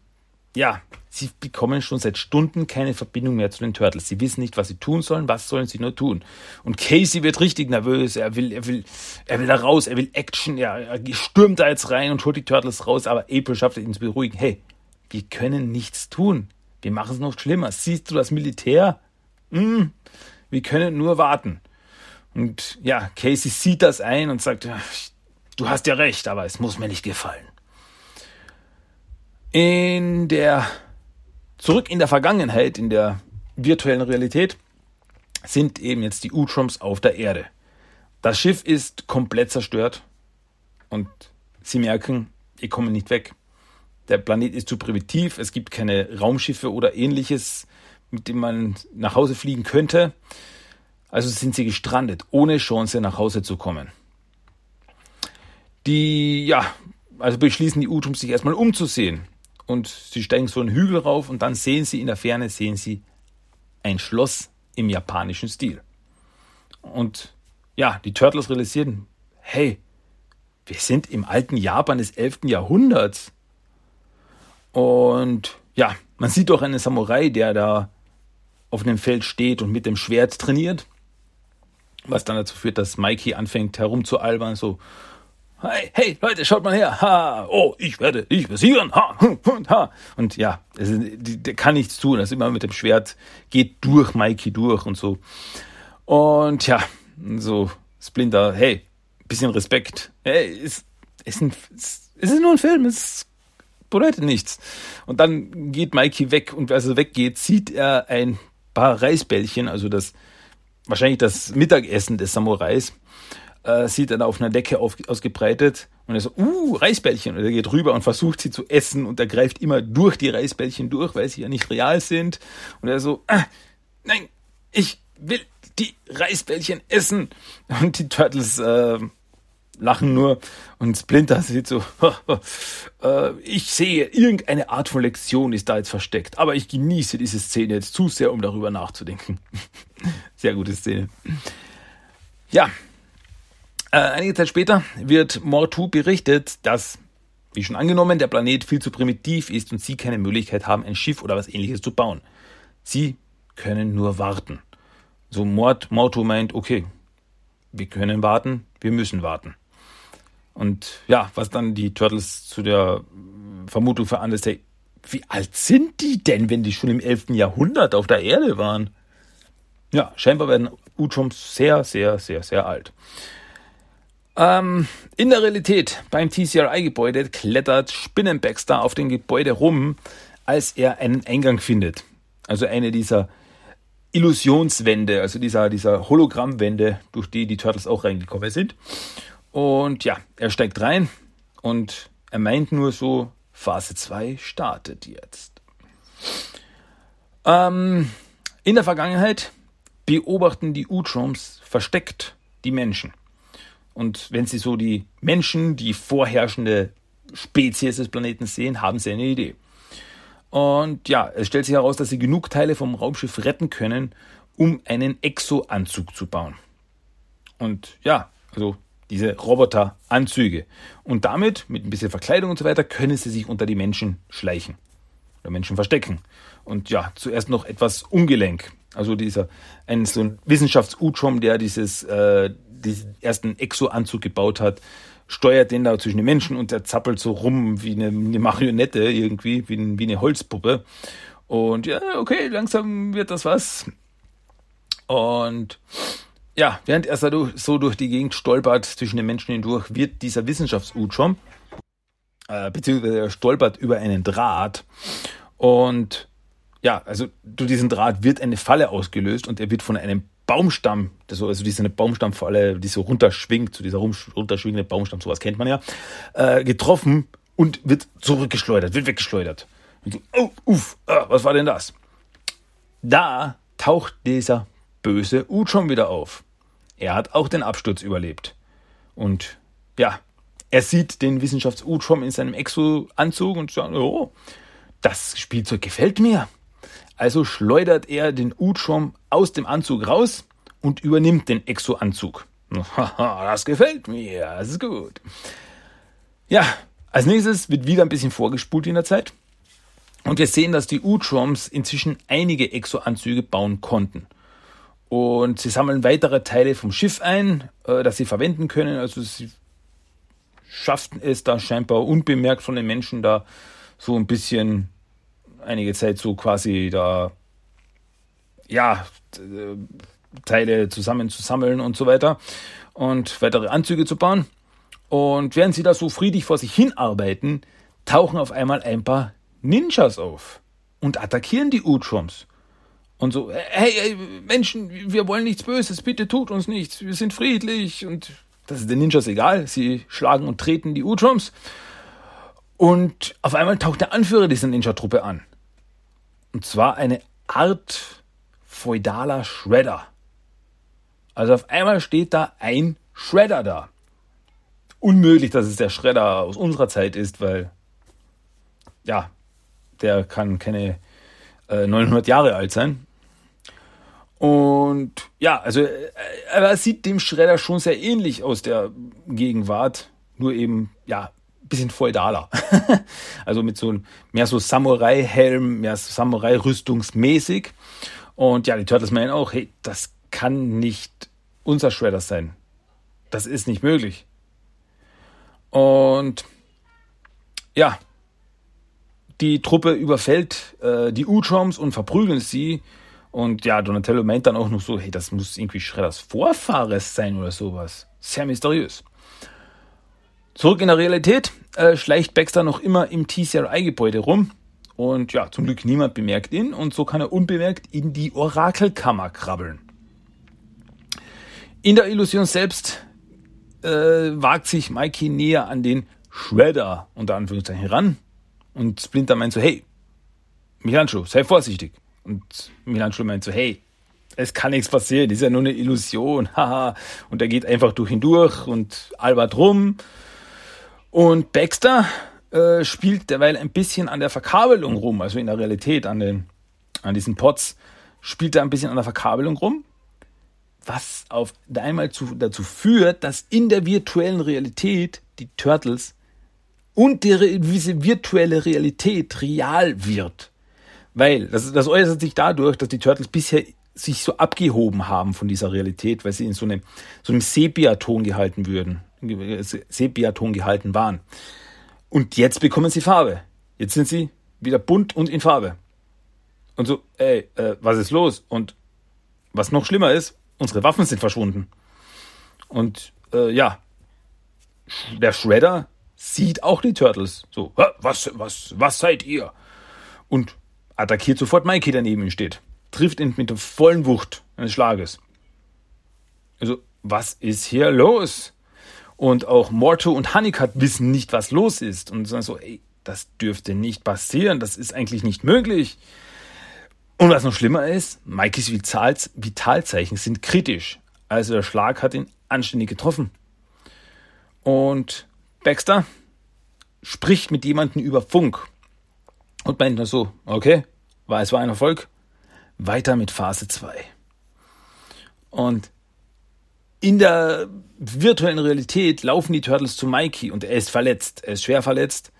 S1: ja, sie bekommen schon seit Stunden keine Verbindung mehr zu den Turtles. Sie wissen nicht, was sie tun sollen, was sollen sie nur tun. Und Casey wird richtig nervös. Er will, er will, er will da raus, er will Action. Ja, er stürmt da jetzt rein und holt die Turtles raus. Aber April schafft es ihn zu beruhigen. Hey, wir können nichts tun. Wir machen es noch schlimmer. Siehst du das Militär? Hm, wir können nur warten. Und ja, Casey sieht das ein und sagt, du hast ja recht, aber es muss mir nicht gefallen. In der zurück in der Vergangenheit, in der virtuellen Realität, sind eben jetzt die Utroms auf der Erde. Das Schiff ist komplett zerstört und sie merken, ihr kommen nicht weg. Der Planet ist zu primitiv, es gibt keine Raumschiffe oder ähnliches mit dem man nach Hause fliegen könnte. Also sind sie gestrandet, ohne Chance nach Hause zu kommen. Die, ja, also beschließen die Utums sich erstmal umzusehen. Und sie steigen so einen Hügel rauf und dann sehen sie in der Ferne, sehen sie ein Schloss im japanischen Stil. Und ja, die Turtles realisieren, hey, wir sind im alten Japan des 11. Jahrhunderts. Und ja, man sieht doch einen Samurai, der da auf einem Feld steht und mit dem Schwert trainiert. Was dann dazu führt, dass Mikey anfängt herumzualbern, so, hey, hey, Leute, schaut mal her, ha, oh, ich werde dich besiegen, ha, und ha. Und ja, der kann nichts tun, das immer mit dem Schwert geht durch Mikey durch und so. Und ja, so Splinter, hey, bisschen Respekt. Hey, es, es, es ist nur ein Film, es bedeutet nichts. Und dann geht Mikey weg und als er weggeht, sieht er ein paar Reisbällchen, also das wahrscheinlich das Mittagessen des Samurais, äh, sieht er auf einer Decke auf, ausgebreitet und er so, uh, Reisbällchen. Und er geht rüber und versucht sie zu essen und er greift immer durch die Reisbällchen durch, weil sie ja nicht real sind. Und er so, ah, nein, ich will die Reisbällchen essen. Und die Turtles, äh, lachen nur und Splinter sieht so, äh, ich sehe, irgendeine Art von Lektion ist da jetzt versteckt, aber ich genieße diese Szene jetzt zu sehr, um darüber nachzudenken. sehr gute Szene. Ja, äh, einige Zeit später wird Mortu berichtet, dass, wie schon angenommen, der Planet viel zu primitiv ist und sie keine Möglichkeit haben, ein Schiff oder was ähnliches zu bauen. Sie können nur warten. So Mord, Mortu meint, okay, wir können warten, wir müssen warten. Und ja, was dann die Turtles zu der Vermutung veranlasst, wie alt sind die denn, wenn die schon im 11. Jahrhundert auf der Erde waren? Ja, scheinbar werden Uchoms sehr, sehr, sehr, sehr alt. Ähm, in der Realität, beim TCRI-Gebäude klettert Spinnenbaxter auf dem Gebäude rum, als er einen Eingang findet. Also eine dieser Illusionswände, also dieser, dieser Hologrammwände, durch die die Turtles auch reingekommen sind. Und ja, er steigt rein und er meint nur so, Phase 2 startet jetzt. Ähm, in der Vergangenheit beobachten die Utroms versteckt die Menschen. Und wenn sie so die Menschen, die vorherrschende Spezies des Planeten sehen, haben sie eine Idee. Und ja, es stellt sich heraus, dass sie genug Teile vom Raumschiff retten können, um einen Exo-Anzug zu bauen. Und ja, also diese Roboteranzüge. Und damit, mit ein bisschen Verkleidung und so weiter, können sie sich unter die Menschen schleichen. Oder Menschen verstecken. Und ja, zuerst noch etwas ungelenk. Also dieser, ein so ein Wissenschafts-Utrom, der dieses, äh, diesen ersten Exo-Anzug gebaut hat, steuert den da zwischen den Menschen und der zappelt so rum wie eine, eine Marionette irgendwie, wie, ein, wie eine Holzpuppe. Und ja, okay, langsam wird das was. Und ja, während er so durch die Gegend stolpert zwischen den Menschen hindurch, wird dieser Wissenschafts-Utrom, äh, beziehungsweise er stolpert über einen Draht und ja, also durch diesen Draht wird eine Falle ausgelöst und er wird von einem Baumstamm, also diese Baumstammfalle, die so runterschwingt, so dieser runterschwingende Baumstamm, sowas kennt man ja, äh, getroffen und wird zurückgeschleudert, wird weggeschleudert. Und so, oh, uff, ah, was war denn das? Da taucht dieser böse Ut wieder auf. Er hat auch den Absturz überlebt. Und ja, er sieht den Wissenschafts-Ut schon in seinem Exo-Anzug und sagt, oh, das Spielzeug gefällt mir. Also schleudert er den Utschom aus dem Anzug raus und übernimmt den Exo-Anzug. das gefällt mir, das ist gut. Ja, als nächstes wird wieder ein bisschen vorgespult in der Zeit. Und wir sehen, dass die Utroms inzwischen einige Exo-Anzüge bauen konnten. Und sie sammeln weitere Teile vom Schiff ein, äh, das sie verwenden können. Also sie schafften es da scheinbar unbemerkt von den Menschen da so ein bisschen einige Zeit so quasi da, ja, Teile zusammenzusammeln und so weiter und weitere Anzüge zu bauen. Und während sie da so friedlich vor sich hinarbeiten, tauchen auf einmal ein paar Ninjas auf und attackieren die Utroms. Und so, hey, hey, Menschen, wir wollen nichts Böses, bitte tut uns nichts, wir sind friedlich. Und das ist den Ninjas egal, sie schlagen und treten die Utroms. Und auf einmal taucht der Anführer dieser Ninja-Truppe an. Und zwar eine Art feudaler Shredder. Also auf einmal steht da ein Shredder da. Unmöglich, dass es der Shredder aus unserer Zeit ist, weil ja, der kann keine äh, 900 Jahre alt sein. Und ja, also äh, er sieht dem Shredder schon sehr ähnlich aus der Gegenwart, nur eben ja bisschen feudaler. also mit so mehr so Samurai-Helm, mehr so Samurai-Rüstungsmäßig. Und ja, die Turtles meinen auch, hey, das kann nicht unser Shredder sein. Das ist nicht möglich. Und ja, die Truppe überfällt äh, die Utroms und verprügeln sie. Und ja, Donatello meint dann auch noch so, hey, das muss irgendwie Shredders Vorfahres sein oder sowas. Sehr mysteriös. Zurück in der Realität äh, schleicht Baxter noch immer im TCRI-Gebäude rum. Und ja, zum Glück niemand bemerkt ihn und so kann er unbemerkt in die Orakelkammer krabbeln. In der Illusion selbst äh, wagt sich Mikey näher an den Shredder unter Anführungszeichen ran und Splinter meint so, hey, Michelangelo, sei vorsichtig. Und Michelangelo meint so, hey, es kann nichts passieren, ist ja nur eine Illusion, haha. Und er geht einfach durch ihn durch und albert rum. Und Baxter äh, spielt derweil ein bisschen an der Verkabelung rum, also in der Realität, an, den, an diesen Pots, spielt er ein bisschen an der Verkabelung rum, was auf einmal zu, dazu führt, dass in der virtuellen Realität die Turtles und die, diese virtuelle Realität real wird. Weil, das, das äußert sich dadurch, dass die Turtles bisher sich so abgehoben haben von dieser Realität, weil sie in so einem, so einem Sepia-Ton gehalten würden, Sepia-Ton gehalten waren. Und jetzt bekommen sie Farbe. Jetzt sind sie wieder bunt und in Farbe. Und so, ey, äh, was ist los? Und was noch schlimmer ist, unsere Waffen sind verschwunden. Und äh, ja, der Shredder sieht auch die Turtles. So, was, was, was seid ihr? Und attackiert sofort Mikey, der neben ihm steht. Trifft ihn mit der vollen Wucht eines Schlages. Also, was ist hier los? Und auch Morto und Honeycutt wissen nicht, was los ist. Und sagen so, ey, das dürfte nicht passieren, das ist eigentlich nicht möglich. Und was noch schlimmer ist, Mikeys Vitalzeichen sind kritisch. Also der Schlag hat ihn anständig getroffen. Und Baxter spricht mit jemandem über Funk und meint nur so, okay, war es war ein Erfolg, weiter mit Phase 2. Und in der virtuellen Realität laufen die Turtles zu Mikey und er ist verletzt. Er ist schwer verletzt.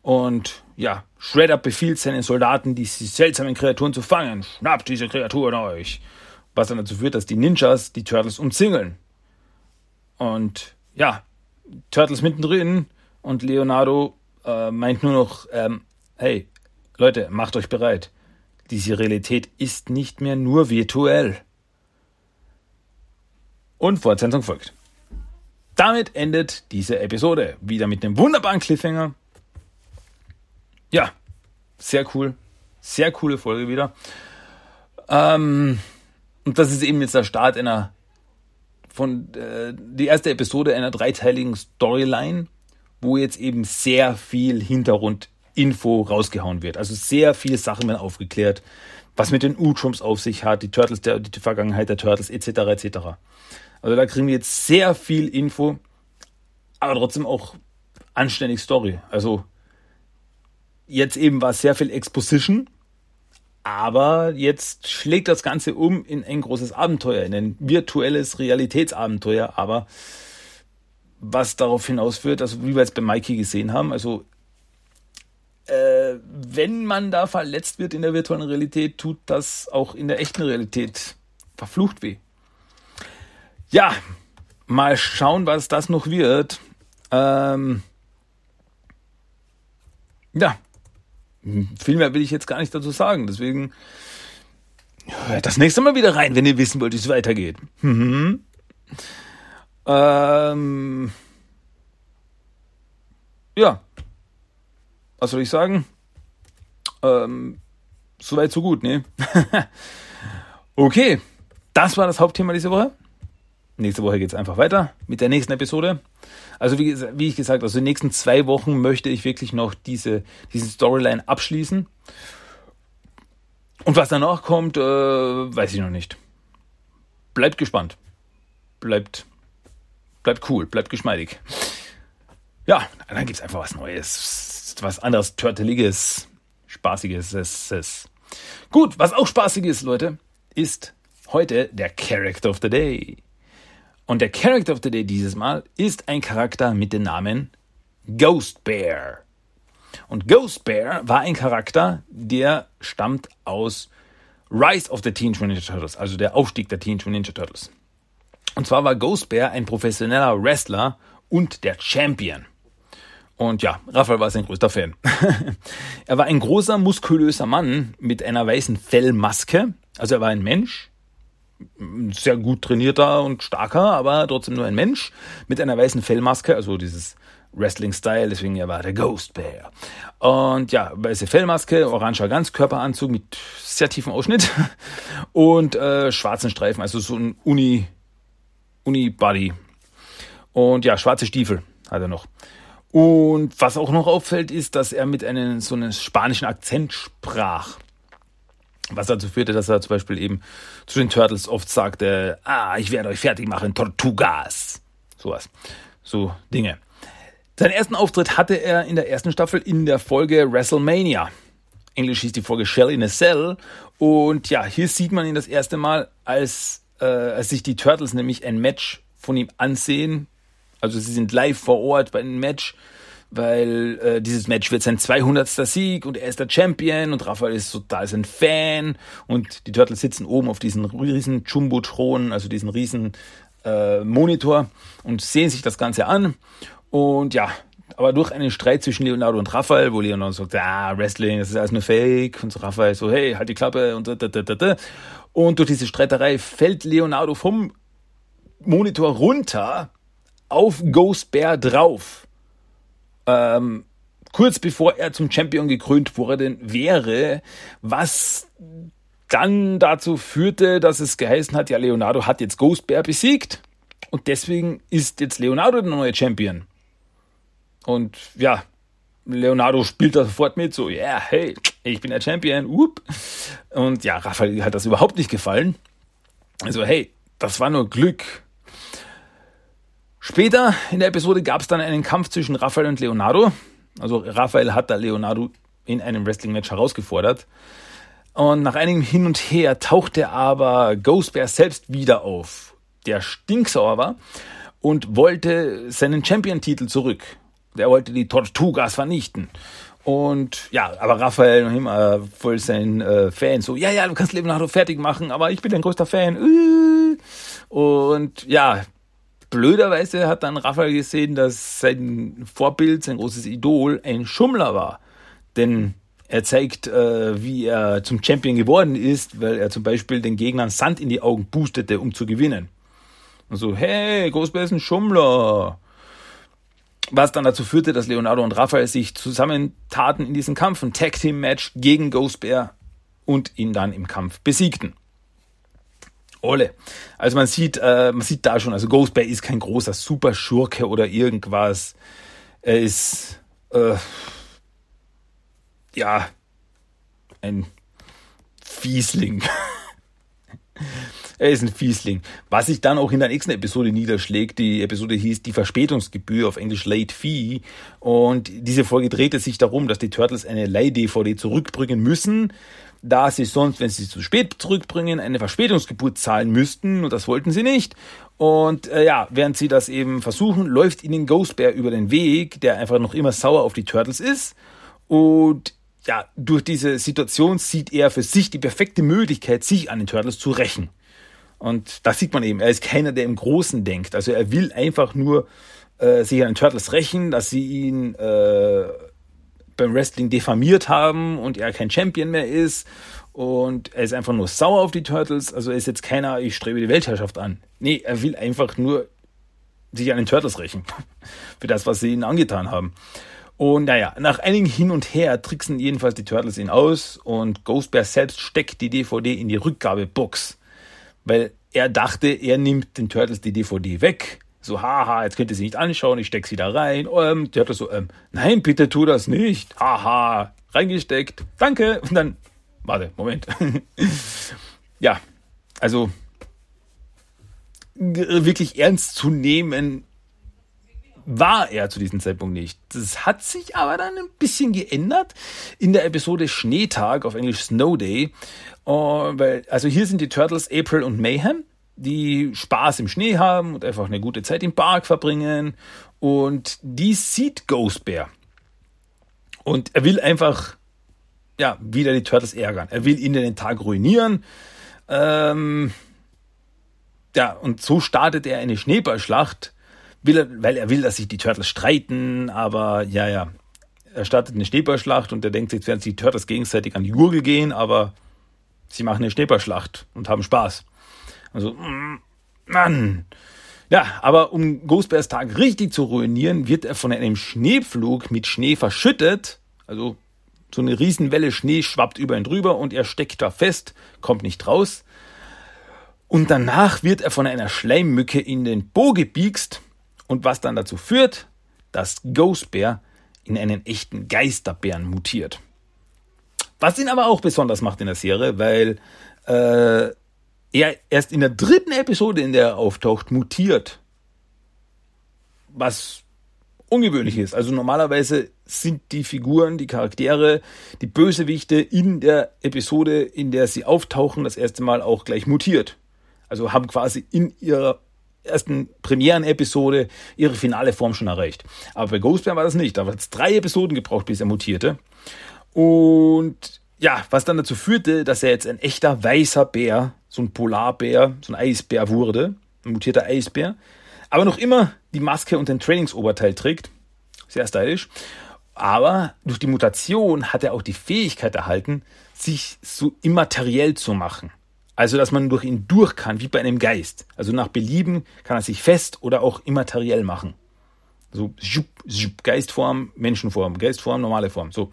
S1: Und ja, Shredder befiehlt seinen Soldaten, diese seltsamen Kreaturen zu fangen. Schnappt diese Kreaturen euch. Was dann dazu führt, dass die Ninjas die Turtles umzingeln. Und ja, Turtles mittendrin und Leonardo äh, meint nur noch, ähm, hey, Leute, macht euch bereit. Diese Realität ist nicht mehr nur virtuell und Fortsetzung folgt. Damit endet diese Episode. Wieder mit einem wunderbaren Cliffhanger. Ja, sehr cool. Sehr coole Folge wieder. Ähm, und das ist eben jetzt der Start einer von äh, die erste Episode einer dreiteiligen Storyline, wo jetzt eben sehr viel Hintergrundinfo rausgehauen wird. Also sehr viele Sachen werden aufgeklärt, was mit den U-Trumps auf sich hat, die Turtles, der, die Vergangenheit der Turtles etc. etc. Also da kriegen wir jetzt sehr viel Info, aber trotzdem auch anständig Story. Also jetzt eben war sehr viel Exposition, aber jetzt schlägt das Ganze um in ein großes Abenteuer, in ein virtuelles Realitätsabenteuer, aber was darauf hinausführt, also wie wir jetzt bei Mikey gesehen haben, also äh, wenn man da verletzt wird in der virtuellen Realität, tut das auch in der echten Realität verflucht weh. Ja, mal schauen, was das noch wird. Ähm, ja, viel mehr will ich jetzt gar nicht dazu sagen. Deswegen hört das nächste Mal wieder rein, wenn ihr wissen wollt, wie es weitergeht. Mhm. Ähm, ja, was soll ich sagen? Ähm, Soweit, so gut, ne? okay, das war das Hauptthema diese Woche. Nächste Woche geht es einfach weiter mit der nächsten Episode. Also wie, wie, ich gesagt, also die nächsten zwei Wochen möchte ich wirklich noch diese, diese Storyline abschließen. Und was danach kommt, äh, weiß ich noch nicht. Bleibt gespannt. Bleibt, bleibt cool, bleibt geschmeidig. Ja, dann gibt es einfach was Neues, was anderes, Turteliges, Spaßiges. Es, es. Gut, was auch spaßig ist, Leute, ist heute der Character of the Day. Und der Character of the Day dieses Mal ist ein Charakter mit dem Namen Ghost Bear. Und Ghost Bear war ein Charakter, der stammt aus Rise of the Teenage Mutant Ninja Turtles, also der Aufstieg der Teenage Mutant Ninja Turtles. Und zwar war Ghost Bear ein professioneller Wrestler und der Champion. Und ja, Raphael war sein größter Fan. er war ein großer, muskulöser Mann mit einer weißen Fellmaske. Also er war ein Mensch, sehr gut trainierter und starker, aber trotzdem nur ein Mensch mit einer weißen Fellmaske, also dieses Wrestling-Style, deswegen er war der Ghost Bear. Und ja, weiße Fellmaske, oranger Ganzkörperanzug mit sehr tiefem Ausschnitt und äh, schwarzen Streifen, also so ein Uni, Uni-Body. Und ja, schwarze Stiefel hat er noch. Und was auch noch auffällt, ist, dass er mit einem so einem spanischen Akzent sprach. Was dazu führte, dass er zum Beispiel eben zu den Turtles oft sagte, ah, ich werde euch fertig machen, Tortugas. Sowas. So Dinge. Seinen ersten Auftritt hatte er in der ersten Staffel in der Folge WrestleMania. Englisch hieß die Folge Shell in a Cell. Und ja, hier sieht man ihn das erste Mal, als, äh, als sich die Turtles nämlich ein Match von ihm ansehen. Also sie sind live vor Ort bei einem Match weil äh, dieses Match wird sein 200. Sieg und er ist der Champion und Raphael ist total sein Fan und die Turtles sitzen oben auf diesen riesen Jumbo-Thron, also diesen riesen äh, Monitor und sehen sich das Ganze an und ja, aber durch einen Streit zwischen Leonardo und Raphael, wo Leonardo sagt, ah, Wrestling, das ist alles nur Fake und so Raphael so, hey, halt die Klappe und da, da, da, da. Und durch diese Streiterei fällt Leonardo vom Monitor runter auf Ghost Bear drauf ähm, kurz bevor er zum Champion gekrönt worden wäre, was dann dazu führte, dass es geheißen hat, ja, Leonardo hat jetzt Ghost Bear besiegt und deswegen ist jetzt Leonardo der neue Champion. Und ja, Leonardo spielt da sofort mit, so, ja, yeah, hey, ich bin der Champion, up. Und ja, Raphael hat das überhaupt nicht gefallen. Also, hey, das war nur Glück. Später in der Episode gab es dann einen Kampf zwischen Raphael und Leonardo. Also Raphael hat da Leonardo in einem Wrestling-Match herausgefordert. Und nach einigem Hin und Her tauchte aber Ghost Bear selbst wieder auf, der stinksauer war und wollte seinen Champion-Titel zurück. Der wollte die Tortugas vernichten. Und ja, aber Raphael immer voll sein äh, Fan, so, ja, ja, du kannst Leonardo fertig machen, aber ich bin dein größter Fan. Äh. Und ja, Blöderweise hat dann Raphael gesehen, dass sein Vorbild, sein großes Idol, ein Schummler war. Denn er zeigt, äh, wie er zum Champion geworden ist, weil er zum Beispiel den Gegnern Sand in die Augen boostete, um zu gewinnen. Und so, hey, Ghostbear ist ein Schummler. Was dann dazu führte, dass Leonardo und Raphael sich zusammentaten in diesem Kampf, ein Tag Team Match gegen Ghostbear und ihn dann im Kampf besiegten. Olle. Also man sieht, äh, man sieht da schon, also Ghost Bear ist kein großer Superschurke oder irgendwas. Er ist, äh, ja, ein Fiesling. er ist ein Fiesling. Was sich dann auch in der nächsten Episode niederschlägt. Die Episode hieß Die Verspätungsgebühr auf Englisch Late Fee. Und diese Folge drehte sich darum, dass die Turtles eine Leih-DVD zurückbringen müssen da sie sonst, wenn sie zu spät zurückbringen, eine Verspätungsgeburt zahlen müssten und das wollten sie nicht. Und äh, ja, während sie das eben versuchen, läuft ihnen Ghost Bear über den Weg, der einfach noch immer sauer auf die Turtles ist. Und ja, durch diese Situation sieht er für sich die perfekte Möglichkeit, sich an den Turtles zu rächen. Und das sieht man eben. Er ist keiner, der im Großen denkt. Also er will einfach nur äh, sich an den Turtles rächen, dass sie ihn äh, beim Wrestling diffamiert haben und er kein Champion mehr ist und er ist einfach nur sauer auf die Turtles. Also er ist jetzt keiner, ich strebe die Weltherrschaft an. Nee, er will einfach nur sich an den Turtles rächen. Für das, was sie ihnen angetan haben. Und naja, nach einigen Hin und Her tricksen jedenfalls die Turtles ihn aus und Ghost Bear selbst steckt die DVD in die Rückgabebox. Weil er dachte, er nimmt den Turtles die DVD weg so, haha, jetzt könnt ihr sie nicht anschauen, ich stecke sie da rein. Ähm, die hat das so, ähm, nein, bitte tu das nicht. Haha, reingesteckt, danke. Und dann, warte, Moment. ja, also wirklich ernst zu nehmen war er zu diesem Zeitpunkt nicht. Das hat sich aber dann ein bisschen geändert in der Episode Schneetag auf Englisch Snow Day. Uh, weil, also hier sind die Turtles April und Mayhem die Spaß im Schnee haben und einfach eine gute Zeit im Park verbringen. Und die sieht Ghost Bear. Und er will einfach, ja, wieder die Turtles ärgern. Er will ihnen den Tag ruinieren. Ähm, ja, und so startet er eine Schneeballschlacht, will er, weil er will, dass sich die Turtles streiten, aber ja, ja. Er startet eine Schneeballschlacht und er denkt, jetzt werden sich die Turtles gegenseitig an die Gurgel gehen, aber sie machen eine Schneeballschlacht und haben Spaß. Also, Mann. Ja, aber um Ghostbears Tag richtig zu ruinieren, wird er von einem Schneepflug mit Schnee verschüttet. Also so eine Riesenwelle Schnee schwappt über ihn drüber und er steckt da fest, kommt nicht raus. Und danach wird er von einer Schleimmücke in den Po gebiegst und was dann dazu führt, dass Ghostbear in einen echten Geisterbären mutiert. Was ihn aber auch besonders macht in der Serie, weil äh, er erst in der dritten Episode, in der er auftaucht, mutiert. Was ungewöhnlich ist. Also normalerweise sind die Figuren, die Charaktere, die Bösewichte in der Episode, in der sie auftauchen, das erste Mal auch gleich mutiert. Also haben quasi in ihrer ersten Premieren-Episode ihre finale Form schon erreicht. Aber bei Ghostbear war das nicht. Da hat es drei Episoden gebraucht, bis er mutierte. Und ja, was dann dazu führte, dass er jetzt ein echter weißer Bär, so ein Polarbär, so ein Eisbär wurde, ein mutierter Eisbär, aber noch immer die Maske und den Trainingsoberteil trägt. Sehr stylisch. Aber durch die Mutation hat er auch die Fähigkeit erhalten, sich so immateriell zu machen. Also, dass man durch ihn durch kann, wie bei einem Geist. Also nach Belieben kann er sich fest oder auch immateriell machen. So Geistform, Menschenform, Geistform, normale Form. So.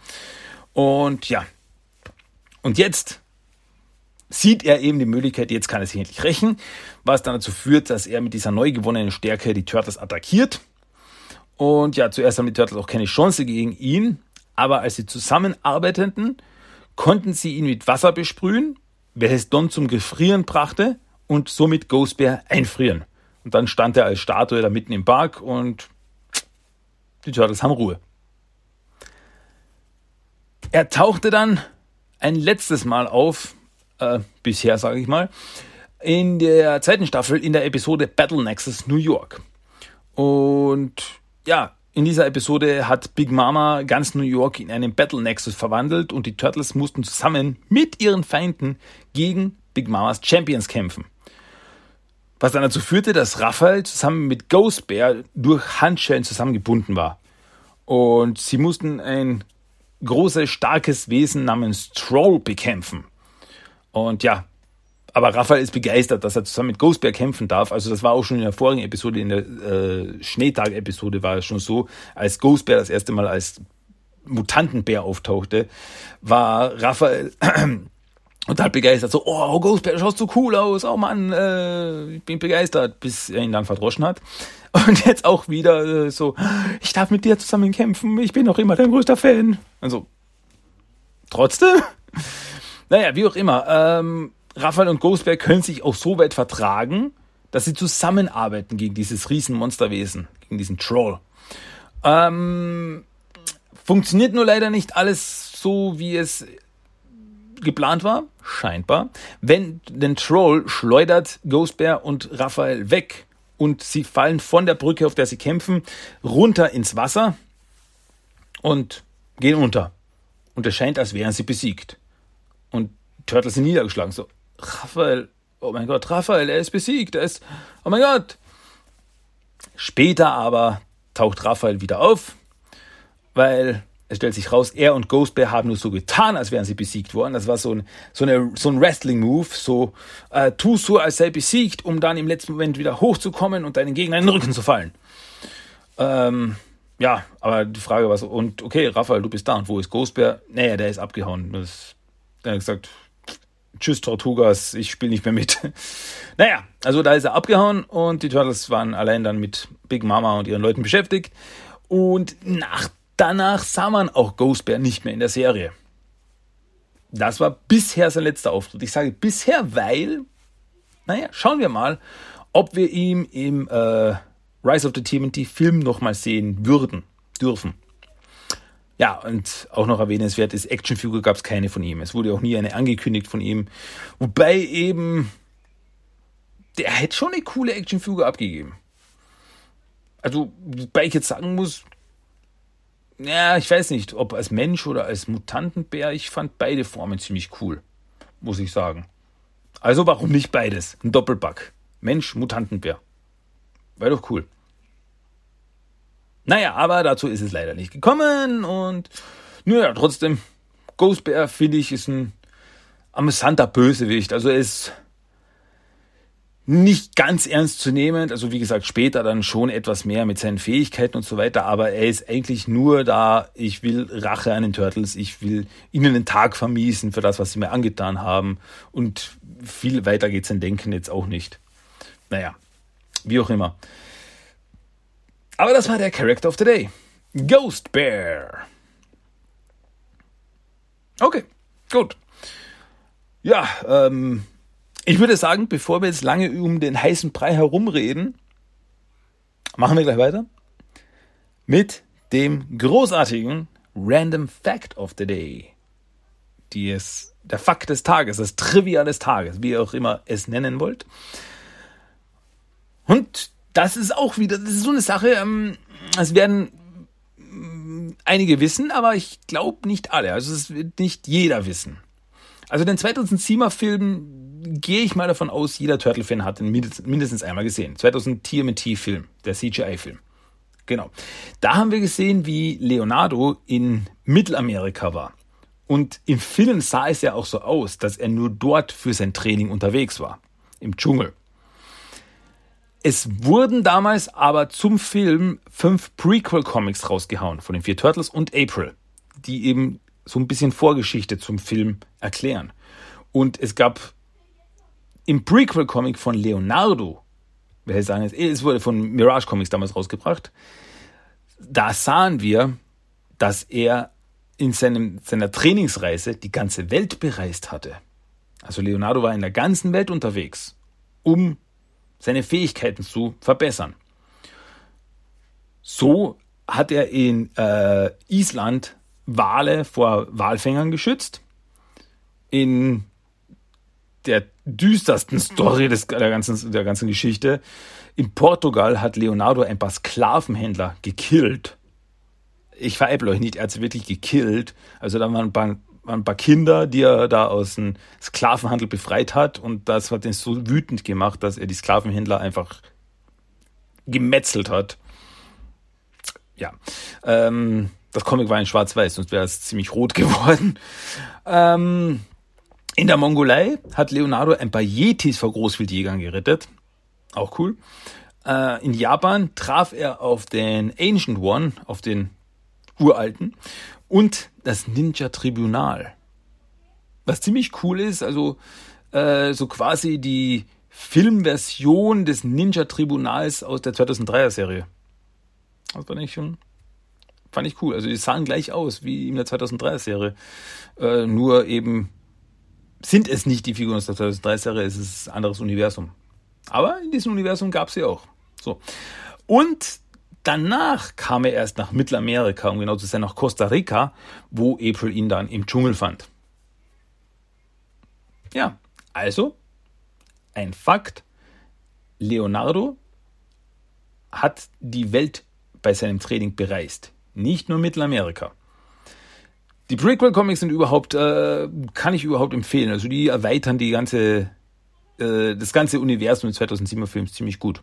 S1: Und ja. Und jetzt sieht er eben die Möglichkeit, jetzt kann er sich endlich rächen, was dann dazu führt, dass er mit dieser neu gewonnenen Stärke die Turtles attackiert. Und ja, zuerst haben die Turtles auch keine Chance gegen ihn, aber als sie zusammenarbeiteten, konnten sie ihn mit Wasser besprühen welches Don zum Gefrieren brachte und somit Ghost Bear einfrieren. Und dann stand er als Statue da mitten im Park und die Turtles haben Ruhe. Er tauchte dann ein letztes Mal auf, äh, bisher sage ich mal, in der zweiten Staffel in der Episode Battle Nexus New York. Und ja, in dieser Episode hat Big Mama ganz New York in einen Battle Nexus verwandelt und die Turtles mussten zusammen mit ihren Feinden gegen Big Mamas Champions kämpfen. Was dann dazu führte, dass Raphael zusammen mit Ghost Bear durch Handschellen zusammengebunden war. Und sie mussten ein großes, starkes Wesen namens Troll bekämpfen. Und ja, aber Raphael ist begeistert, dass er zusammen mit Ghostbear kämpfen darf. Also das war auch schon in der vorigen Episode, in der äh, Schneetag-Episode war es schon so, als Ghostbear das erste Mal als Mutantenbär auftauchte, war Raphael total begeistert. So, oh, Ghostbear, du schaust so cool aus. Oh Mann, äh, ich bin begeistert, bis er ihn dann verdroschen hat. Und jetzt auch wieder äh, so, ich darf mit dir zusammen kämpfen. Ich bin noch immer dein größter Fan. Also, trotzdem? Naja, wie auch immer. Ähm, Raphael und Ghostberg können sich auch so weit vertragen, dass sie zusammenarbeiten gegen dieses Riesenmonsterwesen, gegen diesen Troll. Ähm, funktioniert nur leider nicht alles so, wie es geplant war, scheinbar. Wenn den Troll schleudert Ghostbear und Raphael weg und sie fallen von der Brücke, auf der sie kämpfen, runter ins Wasser und gehen unter. Und es scheint, als wären sie besiegt. Und Turtles sind niedergeschlagen. So, Raphael, oh mein Gott, Raphael, er ist besiegt, er ist, oh mein Gott. Später aber taucht Raphael wieder auf, weil es stellt sich raus, er und Ghost Bear haben nur so getan, als wären sie besiegt worden. Das war so ein, so so ein Wrestling-Move, so, äh, tu so, als sei besiegt, um dann im letzten Moment wieder hochzukommen und deinen Gegner in den Rücken zu fallen. Ähm, ja, aber die Frage war so, und okay, Raphael, du bist da, und wo ist Ghost Bear? Naja, der ist abgehauen. Das, er hat gesagt, Tschüss Tortugas, ich spiele nicht mehr mit. naja, also da ist er abgehauen und die Turtles waren allein dann mit Big Mama und ihren Leuten beschäftigt. Und nach, danach sah man auch Ghost Bear nicht mehr in der Serie. Das war bisher sein letzter Auftritt. Ich sage bisher, weil, naja, schauen wir mal, ob wir ihn im äh, Rise of the TMNT Film nochmal sehen würden, dürfen. Ja, und auch noch erwähnenswert ist, Actionfigur gab es keine von ihm. Es wurde auch nie eine angekündigt von ihm. Wobei eben, der hätte schon eine coole Actionfigur abgegeben. Also, wobei ich jetzt sagen muss, ja, ich weiß nicht, ob als Mensch oder als Mutantenbär, ich fand beide Formen ziemlich cool, muss ich sagen. Also warum nicht beides? Ein Doppelback. Mensch, Mutantenbär. Wäre doch cool. Naja, aber dazu ist es leider nicht gekommen und naja, trotzdem, Ghost Bear finde ich ist ein amüsanter Bösewicht. Also er ist nicht ganz ernst zu nehmen, also wie gesagt, später dann schon etwas mehr mit seinen Fähigkeiten und so weiter, aber er ist eigentlich nur da, ich will Rache an den Turtles, ich will ihnen den Tag vermiesen für das, was sie mir angetan haben und viel weiter geht sein Denken jetzt auch nicht. Naja, wie auch immer. Aber das war der Character of the Day. Ghost Bear. Okay. Gut. Ja, ähm, ich würde sagen, bevor wir jetzt lange um den heißen Brei herumreden, machen wir gleich weiter mit dem großartigen Random Fact of the Day. Die ist der Fakt des Tages, das Trivia des Tages, wie ihr auch immer es nennen wollt. Und das ist auch wieder, das ist so eine Sache, ähm, es werden mm, einige wissen, aber ich glaube nicht alle. Also es wird nicht jeder wissen. Also den 2007er Film gehe ich mal davon aus, jeder Turtle-Fan hat ihn mindestens einmal gesehen. 2000 mit T-Film, der CGI-Film. Genau. Da haben wir gesehen, wie Leonardo in Mittelamerika war. Und im Film sah es ja auch so aus, dass er nur dort für sein Training unterwegs war. Im Dschungel. Es wurden damals aber zum Film fünf Prequel-Comics rausgehauen von den vier Turtles und April, die eben so ein bisschen Vorgeschichte zum Film erklären. Und es gab im Prequel-Comic von Leonardo, wer sagen jetzt, es wurde von Mirage Comics damals rausgebracht, da sahen wir, dass er in seinem, seiner Trainingsreise die ganze Welt bereist hatte. Also Leonardo war in der ganzen Welt unterwegs, um seine Fähigkeiten zu verbessern. So hat er in äh, Island Wale vor Walfängern geschützt. In der düstersten Story des, der, ganzen, der ganzen Geschichte. In Portugal hat Leonardo ein paar Sklavenhändler gekillt. Ich veräpple euch nicht, er hat sie wirklich gekillt. Also da waren ein paar, waren ein paar Kinder, die er da aus dem Sklavenhandel befreit hat. Und das hat ihn so wütend gemacht, dass er die Sklavenhändler einfach gemetzelt hat. Ja. Ähm, das Comic war in Schwarz-Weiß, sonst wäre es ziemlich rot geworden. Ähm, in der Mongolei hat Leonardo ein paar Yetis vor Großwildjägern gerettet. Auch cool. Äh, in Japan traf er auf den Ancient One, auf den uralten, und das Ninja Tribunal. Was ziemlich cool ist, also äh, so quasi die Filmversion des Ninja Tribunals aus der 2003er Serie. Das fand ich schon fand ich cool. Also die sahen gleich aus wie in der 2003er Serie. Äh, nur eben sind es nicht die Figuren aus der 2003er Serie, es ist ein anderes Universum. Aber in diesem Universum gab es sie auch. So. Und danach kam er erst nach Mittelamerika, um genau zu sein, nach Costa Rica, wo April ihn dann im Dschungel fand. Ja, also ein Fakt. Leonardo hat die Welt bei seinem Training bereist. Nicht nur Mittelamerika. Die Prequel-Comics sind überhaupt, äh, kann ich überhaupt empfehlen. Also die erweitern die ganze, äh, das ganze Universum des 2007er Films ziemlich gut.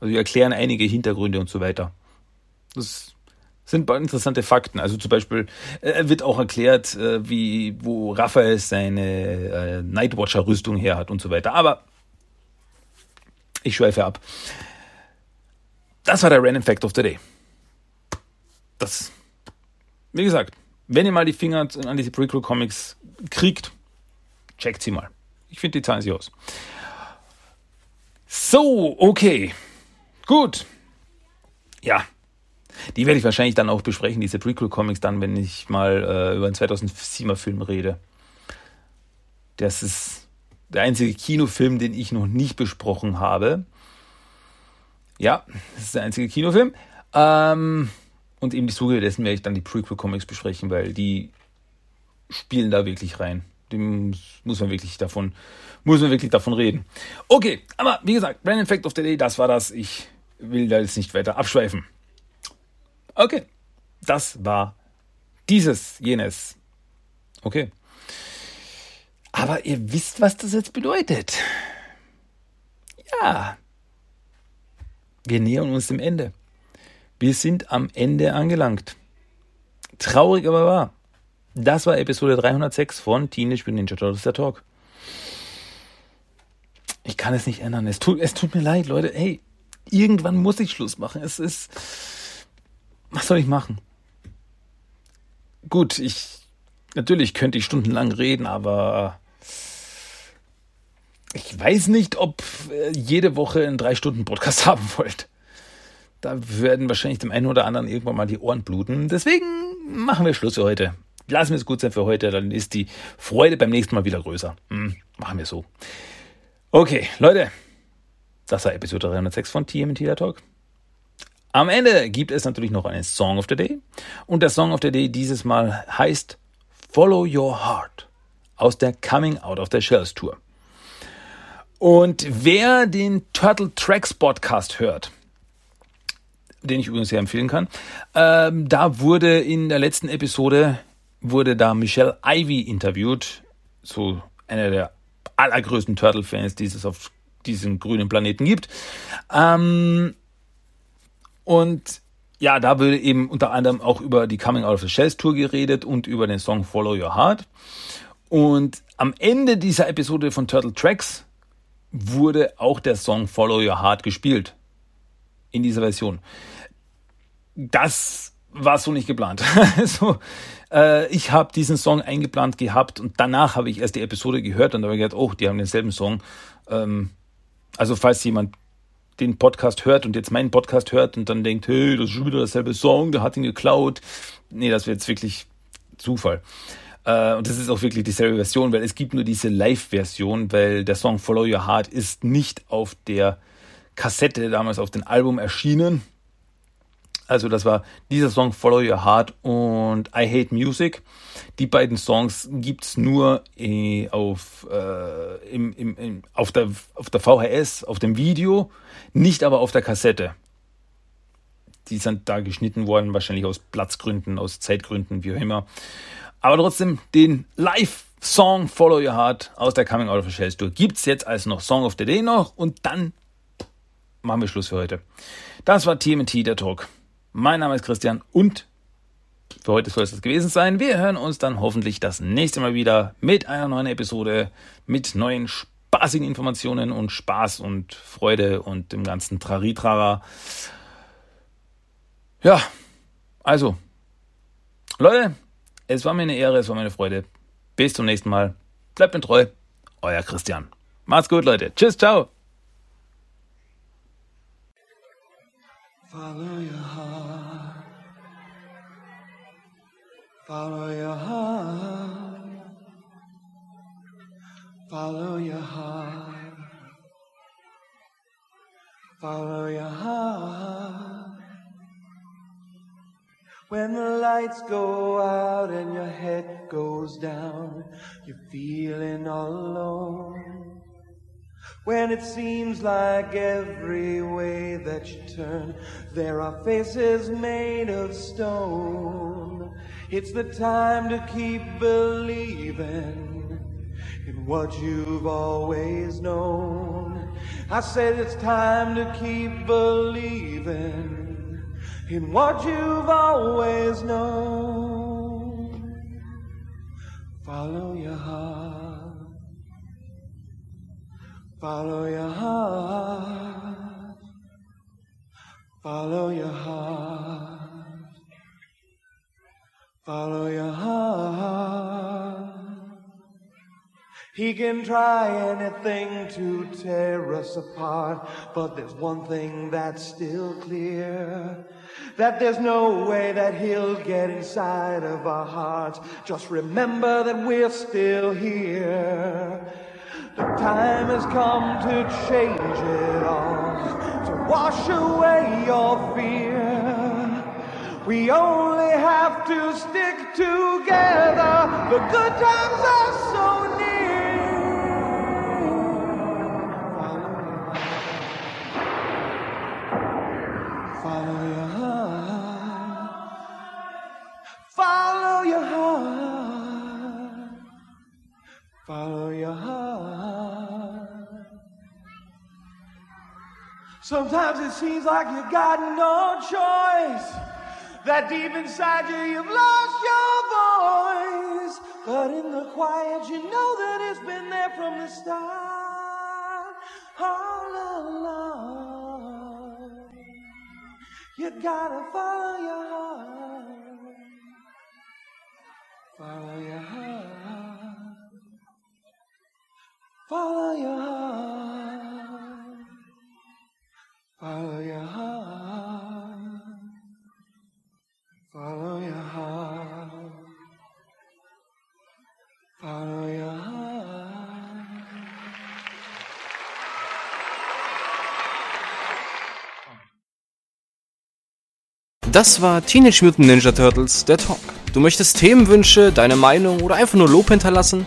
S1: Also die erklären einige Hintergründe und so weiter. Das sind interessante Fakten. Also zum Beispiel äh, wird auch erklärt, äh, wie, wo Raphael seine äh, Nightwatcher-Rüstung her hat und so weiter. Aber ich schweife ab. Das war der Random Fact of the Day das, wie gesagt, wenn ihr mal die Finger an diese Prequel-Comics kriegt, checkt sie mal. Ich finde, die zahlen sie aus. So, okay. Gut. Ja. Die werde ich wahrscheinlich dann auch besprechen, diese Prequel-Comics, dann, wenn ich mal äh, über einen 2007er Film rede. Das ist der einzige Kinofilm, den ich noch nicht besprochen habe. Ja, das ist der einzige Kinofilm. Ähm, und im Zuge dessen werde ich dann die Prequel-Comics besprechen, weil die spielen da wirklich rein. Dem muss man wirklich davon, muss man wirklich davon reden. Okay, aber wie gesagt, Brand Fact of the Day, das war das. Ich will da jetzt nicht weiter abschweifen. Okay, das war dieses, jenes. Okay. Aber ihr wisst, was das jetzt bedeutet. Ja. Wir nähern uns dem Ende. Wir sind am Ende angelangt. Traurig aber wahr. Das war Episode 306 von Teenage Mutant Ninja Turtles der Talk. Ich kann es nicht ändern. Es tut, es tut mir leid, Leute. Hey, irgendwann muss ich Schluss machen. Es ist. Was soll ich machen? Gut, ich. Natürlich könnte ich stundenlang reden, aber. Ich weiß nicht, ob jede Woche einen drei Stunden Podcast haben wollt da werden wahrscheinlich dem einen oder anderen irgendwann mal die Ohren bluten. Deswegen machen wir Schluss für heute. lassen wir es gut sein für heute, dann ist die Freude beim nächsten Mal wieder größer. Hm, machen wir so. Okay, Leute, das war Episode 306 von TMT Talk. Am Ende gibt es natürlich noch einen Song of the Day. Und der Song of the Day dieses Mal heißt Follow Your Heart aus der Coming Out of the Shells Tour. Und wer den Turtle Tracks Podcast hört, den ich übrigens sehr empfehlen kann, ähm, da wurde in der letzten Episode wurde da Michelle Ivy interviewt, so einer der allergrößten Turtle-Fans, die es auf diesem grünen Planeten gibt. Ähm, und ja, da würde eben unter anderem auch über die Coming Out of the Shells Tour geredet und über den Song Follow Your Heart. Und am Ende dieser Episode von Turtle Tracks wurde auch der Song Follow Your Heart gespielt. In dieser Version. Das war so nicht geplant. also, äh, ich habe diesen Song eingeplant gehabt und danach habe ich erst die Episode gehört und habe gedacht, oh, die haben denselben Song. Ähm, also falls jemand den Podcast hört und jetzt meinen Podcast hört und dann denkt, hey, das ist schon wieder dasselbe Song, der hat ihn geklaut. Nee, das wäre jetzt wirklich Zufall. Äh, und das ist auch wirklich dieselbe Version, weil es gibt nur diese Live-Version, weil der Song Follow Your Heart ist nicht auf der Kassette damals auf dem Album erschienen. Also das war dieser Song Follow Your Heart und I Hate Music. Die beiden Songs gibt's nur äh, auf, äh, im, im, im, auf, der, auf der VHS, auf dem Video, nicht aber auf der Kassette. Die sind da geschnitten worden, wahrscheinlich aus Platzgründen, aus Zeitgründen, wie auch immer. Aber trotzdem, den Live-Song Follow Your Heart aus der Coming Out of the Shells Tour gibt's jetzt als noch Song of the Day noch und dann machen wir Schluss für heute. Das war TMT, der Talk. Mein Name ist Christian und für heute soll es das gewesen sein. Wir hören uns dann hoffentlich das nächste Mal wieder mit einer neuen Episode, mit neuen spaßigen Informationen und Spaß und Freude und dem ganzen Traritrara. Ja, also, Leute, es war mir eine Ehre, es war mir eine Freude. Bis zum nächsten Mal. Bleibt mir treu. Euer Christian. Macht's gut, Leute. Tschüss, ciao. Follow your heart. Follow your heart. Follow your heart. Follow your heart. When the lights go out and your head goes down, you're feeling all alone. When it seems like every way that you turn, there are faces made of stone. It's the time to keep believing in what you've always known. I said it's time to keep believing in what you've always known. Follow your heart. Follow your heart. Follow your heart. Follow your heart. He can try anything to tear us apart, but there's one thing that's still clear. That there's no way that he'll get inside of our hearts. Just remember that we're still here. The time has come to change it all, to wash away your fear. We only have to stick together. The good times are Sometimes it seems like you've got no choice. That deep inside you, you've lost your voice. But in the quiet, you know that it's been there from the start. All along. You gotta follow your heart. Follow your heart. Follow your heart. Follow your heart. Follow your heart. Follow your heart.
S3: Das war Teenage Mutant Ninja Turtles, der Talk. Du möchtest Themenwünsche, deine Meinung oder einfach nur Lob hinterlassen?